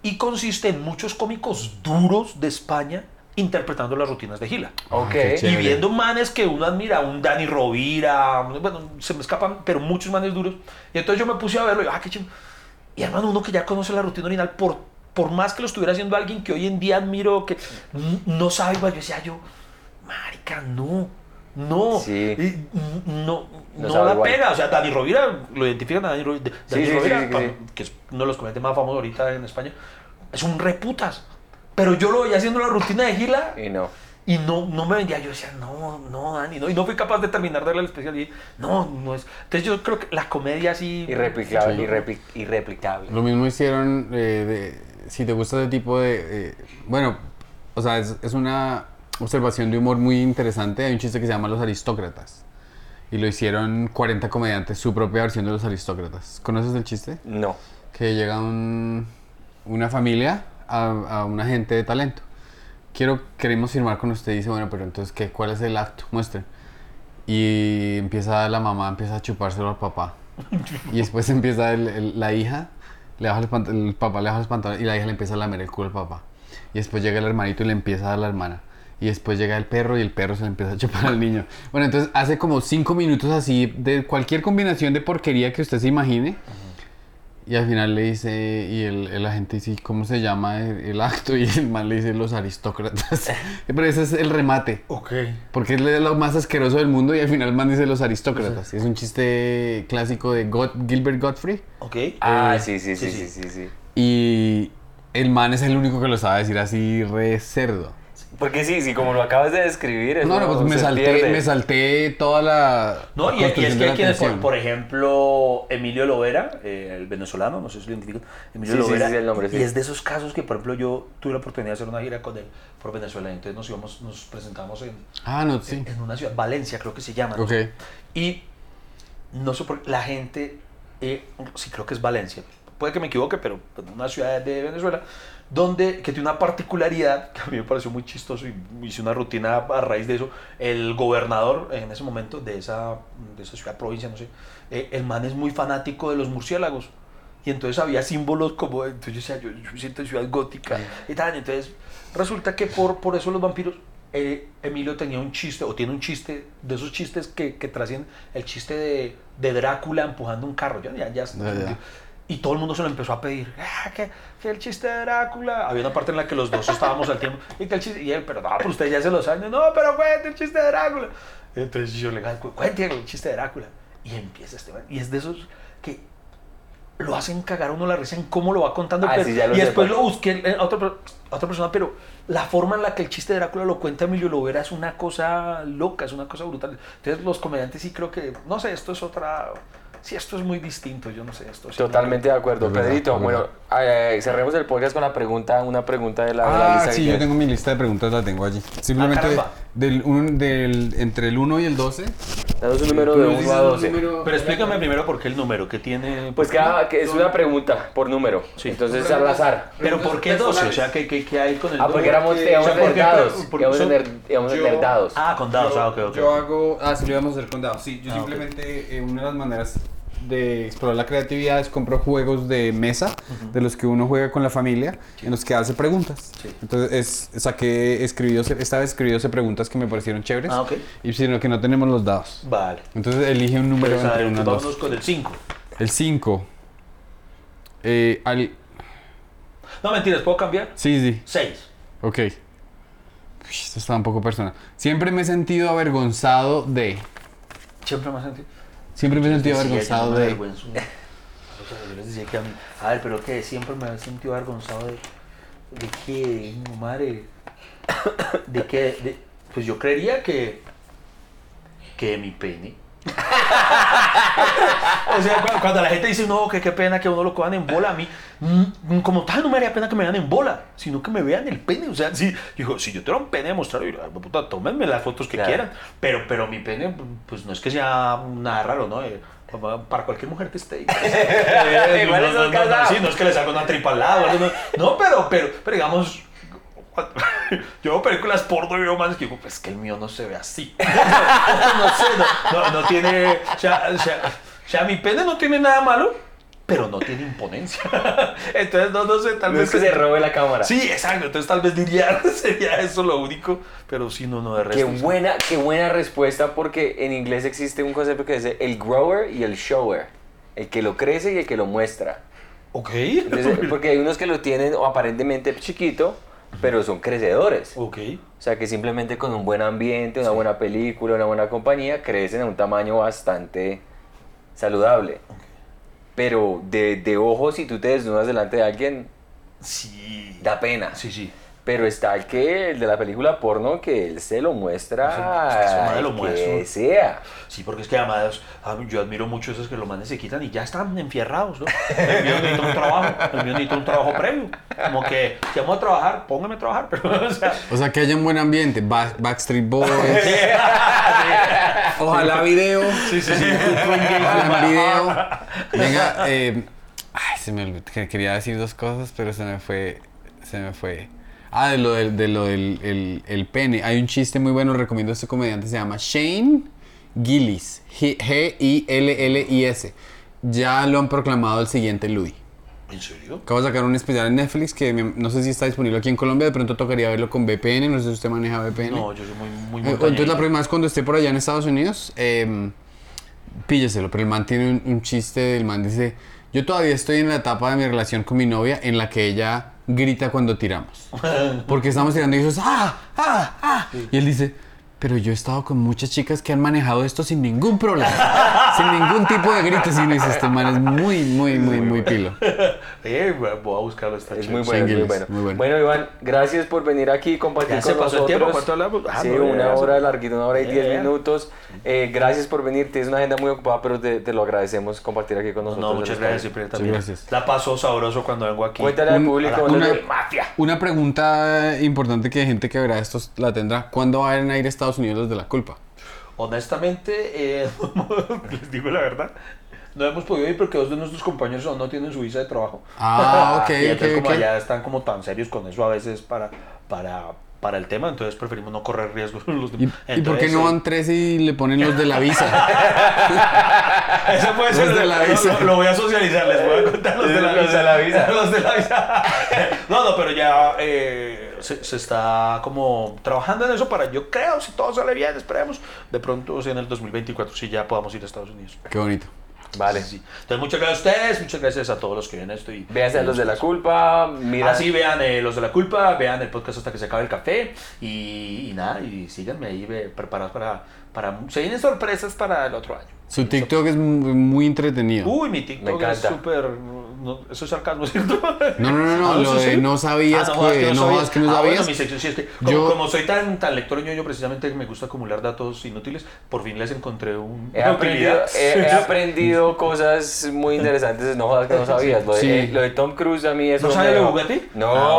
Y consiste en muchos cómicos duros de España interpretando las rutinas de Gila. Ok. qué Y viendo manes que uno admira, un Dani Rovira, bueno, se me escapan, pero muchos manes duros. Y entonces yo me puse a verlo y, ah, qué chimbo. Y hermano, uno que ya conoce la rutina original, por, por más que lo estuviera haciendo alguien que hoy en día admiro, que no sabe igual, yo decía yo, marica, no, no, Sí. no, No no, la igual. pega. O sea, Dani Rovira, lo identifican a Dani Rovira, Dani sí, Rovira, sí, sí, pa- sí. que es uno de los comediantes más famosos ahorita en España, es un reputas. Pero yo lo veía haciendo la rutina de Gila Y no. y no, no me vendía, yo decía, no, no, Dani, no, y no fui capaz de terminar de darle el especial y no, no es. Entonces yo creo que la comedia así... Irreplicable, Sí. irrepli- irreplicable. Lo mismo hicieron, eh, de- si te gusta ese tipo de... eh, bueno, o sea, es, es una observación de humor muy interesante. Hay un chiste que se llama Los Aristócratas. Y lo hicieron 40 comediantes, su propia versión de Los Aristócratas. ¿Conoces el chiste? No. que llega un- una familia a, a un agente de talento. Quiero, queremos firmar con usted. Dice, bueno, pero entonces, ¿qué, ¿cuál es el acto? Muestre. Y empieza la mamá, empieza a chupárselo al papá. Y después empieza el- el- la hija, le baja los el papá le baja los pantalones y la hija le empieza a lamer el culo al papá. Y después llega el hermanito y le empieza a dar la hermana. Y después llega el perro y el perro se le empieza a chupar al niño. Bueno, entonces hace como cinco minutos así de cualquier combinación de porquería que usted se imagine. Y al final le dice, y el, el agente dice, ¿cómo se llama el, el acto? Y el man le dice, los aristócratas. Pero ese es el remate. Ok. Porque es lo más asqueroso del mundo y al final el man dice los aristócratas. Es un chiste clásico de God- Gilbert Godfrey. Ok. Ah, Eh, sí, sí, sí, sí, sí, sí, sí. Y el man es el único que lo sabe decir así re cerdo. Porque sí, sí, como lo acabas de describir, No, no, pues me salté, pierde. me salté toda la. No, la y, y es que hay quienes, por, por ejemplo, Emilio Lovera, eh, el venezolano, no sé si lo identifican, Emilio Sí, sí, Lovera, sí, sí, el nombre, sí. y es de esos casos que, por ejemplo, yo tuve la oportunidad de hacer una gira con él por Venezuela, entonces nos íbamos, nos presentamos en, Ah, no, sí. en una ciudad, Valencia creo que se llama, ¿no? Ok. y no sé por la gente, eh, sí creo que es Valencia, puede que me equivoque, pero en una ciudad de Venezuela, donde, que tiene una particularidad que a mí me pareció muy chistoso y hice una rutina a raíz de eso. El gobernador en ese momento de esa, de esa ciudad, provincia, no sé, eh, el man es muy fanático de los murciélagos. Y entonces había símbolos como, entonces yo decía, yo, yo siento en ciudad gótica y tal. Entonces resulta que por, por eso los vampiros, eh, Emilio tenía un chiste, o tiene un chiste, de esos chistes que, que trascienden, el chiste de, de Drácula empujando un carro. Ya, Ya, ya. Y todo el mundo se lo empezó a pedir. Ah, que, que el chiste de Drácula. Había una parte en la que los dos estábamos al tiempo. Y que el chiste. Y él, pero no, pero usted ya se lo sabe. No, pero cuente el chiste de Drácula. Entonces yo le digo, cuente el chiste de Drácula. Y empieza este. Y es de esos que lo hacen cagar uno la risa en cómo lo va contando. Ah, pero- sí, y después pues. lo busqué a otra, a otra persona, pero la forma en la que el chiste de Drácula lo cuenta Emilio Lovera es una cosa loca, es una cosa brutal. Entonces los comediantes sí creo que, no sé, esto es otra... Sí, esto es muy distinto, yo no sé, esto sí Totalmente de acuerdo. Verdad, Pedrito, bueno, verdad. eh, cerremos el podcast con la pregunta, una pregunta de la, de la Ah, lista. que sí, yo tengo mi lista de preguntas, la tengo allí. Simplemente caramba. del, un- del, entre el 1 y el 12. Danos un número Tú de nos 1 dices a un 12. número- Pero explícame primero por qué el número que tiene... Pues cada, que es una pregunta por número. Sí. Entonces al azar. Pero ¿por qué 12? O sea, ¿qué, qué, qué hay con el Ah, porque número? éramos, ¿Qué- íbamos o a sea, ¿por tener dados. Íbamos a tener, íbamos dados. Ah, con dados, yo, ah, ok, ok. yo hago. Ah, sí, lo íbamos a hacer con dados. Sí, yo Ah, simplemente. eh, una de las maneras de explorar la creatividad es compro juegos de mesa, de los que uno juega con la familia, en los que hace preguntas. Sí. Entonces, es, saqué, escribió, esta vez escribió preguntas que me parecieron chéveres. Ah. Y sino que no tenemos los dados. Vale. Entonces, elige un número a entre unos vámonos dos. con el 5. El 5. Eh, al... No, mentiras, ¿puedo cambiar? Sí, sí. 6. Ok. Uy, esto está un poco personal. Siempre me he sentido avergonzado de. Siempre me has sentido. Siempre me he sentido avergonzado no de. decía que a mí, a ver, pero que siempre me he sentido avergonzado de, de qué, de mi madre, de qué, de, pues yo creería que, que mi pene. o sea, cu- cuando la gente dice, no, que qué pena que uno lo cojan en bola, a mí, mm, como tal, no me haría pena que me vean en bola, sino que me vean el pene. O sea, si, digo, si yo tuviera un pene mostrar, yo diría, puta, tómenme las fotos que Claro. quieran. Pero, pero mi pene, pues no es que sea nada raro, ¿no? Eh, para cualquier mujer que esté Igual no, no, no, sí, no es que le salga una tripa al lado. No, no, pero, pero, pero digamos, yo veo películas porno y veo más que digo, pues que el mío no se ve así. no sé, no, no, no tiene, o sea, o sea, o sea, mi pene no tiene nada malo, pero no tiene imponencia. Entonces, no, no sé, tal No vez es que se robe la cámara. Sí, exacto. Entonces tal vez diría, sería eso lo único. Pero sí, no, no, de resto. Qué buena, qué buena respuesta porque en inglés existe un concepto que dice el grower y el shower. El que lo crece y el que lo muestra. Ok. Entonces, porque hay unos que lo tienen o aparentemente chiquito, pero son crecedores. ok. O sea que simplemente con un buen ambiente, una buena película, una buena compañía, crecen a un tamaño bastante saludable. Pero de, de ojos, si tú te desnudas delante de alguien, Sí. da pena. Sí, sí. Pero está el que, el de la película porno, que él se lo muestra Es que man al lo que muestra. sea. Sí, porque es que además a mí- yo admiro mucho esos que los manes se quitan y ya están enfierrados, ¿no? El mío necesita un trabajo, el mío necesita un trabajo previo. Como que si vamos a trabajar, póngame a trabajar. Pero, o sea, O sea, que haya un buen ambiente. Back- Backstreet Boys. Ojalá video. sí, sí, sí. Ojalá video. Venga, eh, ay, se me olvidó. que Quería decir dos cosas, pero se me fue. Se me fue. Ah, de lo del, de lo del el, el pene. Hay un chiste muy bueno, recomiendo a este comediante, se llama Shane Gillis. G-I-L-L-I-S. Ya lo han proclamado el siguiente Louis. ¿En serio? Acabo de sacar un especial en Netflix que no sé si está disponible aquí en Colombia. De pronto tocaría verlo con VPN. No sé si usted maneja VPN. No, yo soy muy, muy Eh, Entonces la próxima vez cuando esté por allá en Estados Unidos, eh, pílleselo. Pero el man tiene un, un chiste, el man dice, yo todavía estoy en la etapa de mi relación con mi novia en la que ella grita cuando tiramos. Porque estamos tirando y dices, ¡ah! ¡ah! ¡ah! Y él dice, pero yo he estado con muchas chicas que han manejado esto sin ningún problema. sin ningún tipo de gritos. Y uno dice, este man es muy, muy, muy, muy pilo. Eh, voy a buscarlo, está Es muy bueno, es muy bueno. Muy bueno. Bueno, Iván, gracias por venir aquí y compartir Ya con se pasó el tiempo, nosotros. ¿cuánto hablamos? Ah, sí, no, una ya se- hora larguita, una hora y diez ya. minutos. Eh, gracias por venir. Tienes una agenda muy ocupada, pero te, te lo agradecemos compartir aquí con No, nosotros. no, muchas gracias, siempre Sí, también. gracias. La paso sabroso cuando vengo aquí. Cuéntale al público. una- te- Mafia. Una pregunta importante que gente que verá esto la tendrá. ¿Cuándo van a ir a Estados Unidos los de la culpa? Honestamente, eh, les digo la verdad, no hemos podido ir porque dos de nuestros compañeros no tienen su visa de trabajo. Ah, ok, y entonces como ok. allá están como tan serios con eso a veces para, para, para el tema, entonces preferimos no correr riesgos. Los ¿Y, y por qué Entonces, no van tres y le ponen los de la visa? Eso puede ser. Los de la visa. Lo, lo voy a socializar, les voy a contar los de la Los de la visa. Los de la visa. No, no, pero ya eh, se, se está como trabajando en eso para, yo creo, si todo sale bien, esperemos, de pronto, o sea, en el 2024, si ya podamos ir a Estados Unidos. Qué bonito. Vale. Sí, sí. Entonces, muchas gracias a ustedes, muchas gracias a todos los que ven esto. Y, a los de la culpa, mira. Así vean eh, los de la culpa, vean el podcast hasta que se acabe el café y, y nada, y síganme ahí ve, preparados para, para... Se vienen sorpresas para el otro año. Su TikTok es muy, entretenido. Uy, mi TikTok es súper... no, eso es sarcasmo, ¿cierto? No, no, no, no, Ah, lo ¿eso de sí? no sabías Ah, que- no jodas que no Ah, bueno, sabías. mi sección sí es que como, Yo- como soy tan, tan lector ñoño precisamente me gusta acumular datos inútiles, por fin les encontré un, He una aprendido, utilidad. he, he aprendido cosas muy interesantes, no jodas que no sabías. Lo de, Sí. eh, lo de Tom Cruise a mí eso ¿No sabe me- lo de Bugatti? No, Ah,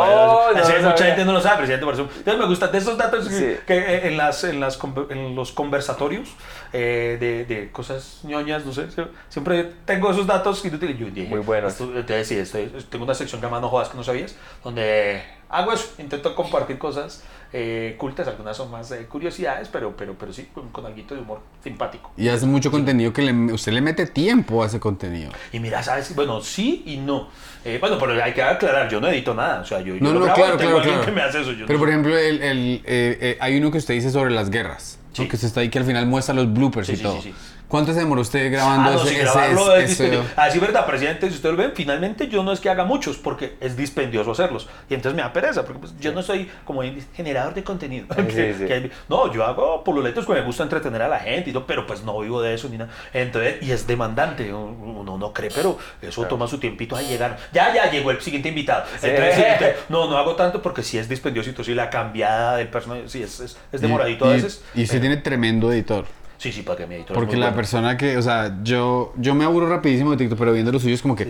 bueno, no mucha gente no lo sabe, presidente, por eso. Entonces me gusta de esos datos que, Sí. que, eh, en, las, en, las, en los conversatorios eh, de, de cosas ñoñas, no sé, sie- siempre tengo esos datos inútiles. Yo dije, Muy buenos. esto- entonces sí, estoy- tengo una sección llamada No jodas que no sabías, donde hago eso, intento compartir cosas eh, cultas, algunas son más eh, curiosidades, pero, pero, pero sí, con, con algo de humor simpático. Y hace mucho contenido que le- usted le mete tiempo a ese contenido. Y mira, sabes, bueno, sí y no. Eh, bueno, pero hay que aclarar, yo no edito nada, o sea, yo, yo No, lo no, grabo claro, tengo claro, alguien claro. que me hace eso. yo Pero no por sé. ejemplo, el, el, eh, eh, hay uno que usted dice sobre las guerras. ¿No? Sí. Que se está ahí que al final muestra los bloopers Sí, y todo. ¿Cuánto se demoró usted grabando Ah, no, ese, si ese- grabarlo es ese- dispendioso. Así, verdad, presidente, si ustedes lo ven, finalmente yo no es que haga muchos, porque es dispendioso hacerlos. Y entonces me da pereza, porque pues, yo no soy como generador de contenido. que- sí. que- no, yo hago poluletos que me gusta entretener a la gente, y todo, pero pues no vivo de eso ni nada. Entonces, y es demandante, uno no cree, pero eso toma su tiempito a llegar. Ya, ya llegó el siguiente invitado. Entonces, sí, entonces, no, no hago tanto porque sí es dispendioso, y la cambiada del personaje, sí, es, es, es demoradito y, a y- veces. Y usted pero- tiene tremendo editor. Sí, sí, para que mi editor es Porque muy la bueno. persona que, o sea, yo, yo me aburro rapidísimo de TikTok, pero viendo los suyos como que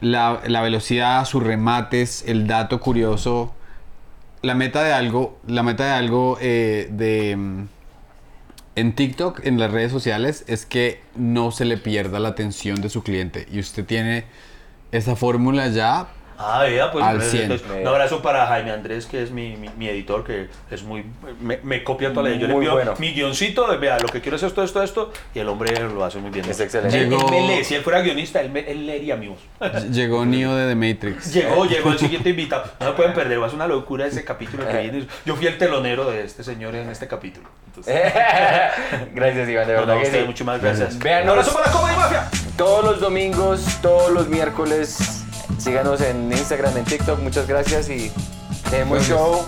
la, la velocidad, sus remates, el dato curioso, la meta de algo, la meta de algo eh, de mm, en TikTok, en las redes sociales, es que no se le pierda la atención de su cliente. Y usted tiene esa fórmula ya. Ah, vea, pues Al entonces, 100. entonces, un abrazo para Jaime Andrés, que es mi, mi, mi editor, que es muy. Me, me copia toda la Yo le Muy envío bueno. mi guioncito, de, vea, lo que quiero es esto, esto, esto, y el hombre lo hace muy bien. Es excelente. Él, él Llegó- me lee, si él fuera guionista, él, me- él leería mi voz. Llegó Neo de The Matrix. Llegó, llegó el siguiente invitado. No se pueden perder, va a ser una locura ese capítulo que viene. Yo fui el telonero de este señor en este capítulo. Entonces, Gracias, Iván, de no, verdad no, que ustedes, sí. muchas más gracias. Vean, un abrazo para Comedy Mafia. Todos los domingos, todos los miércoles, síganos en Instagram, en TikTok. Muchas gracias y tenemos show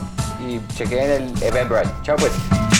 y chequen el Eventbrite. Chao pues.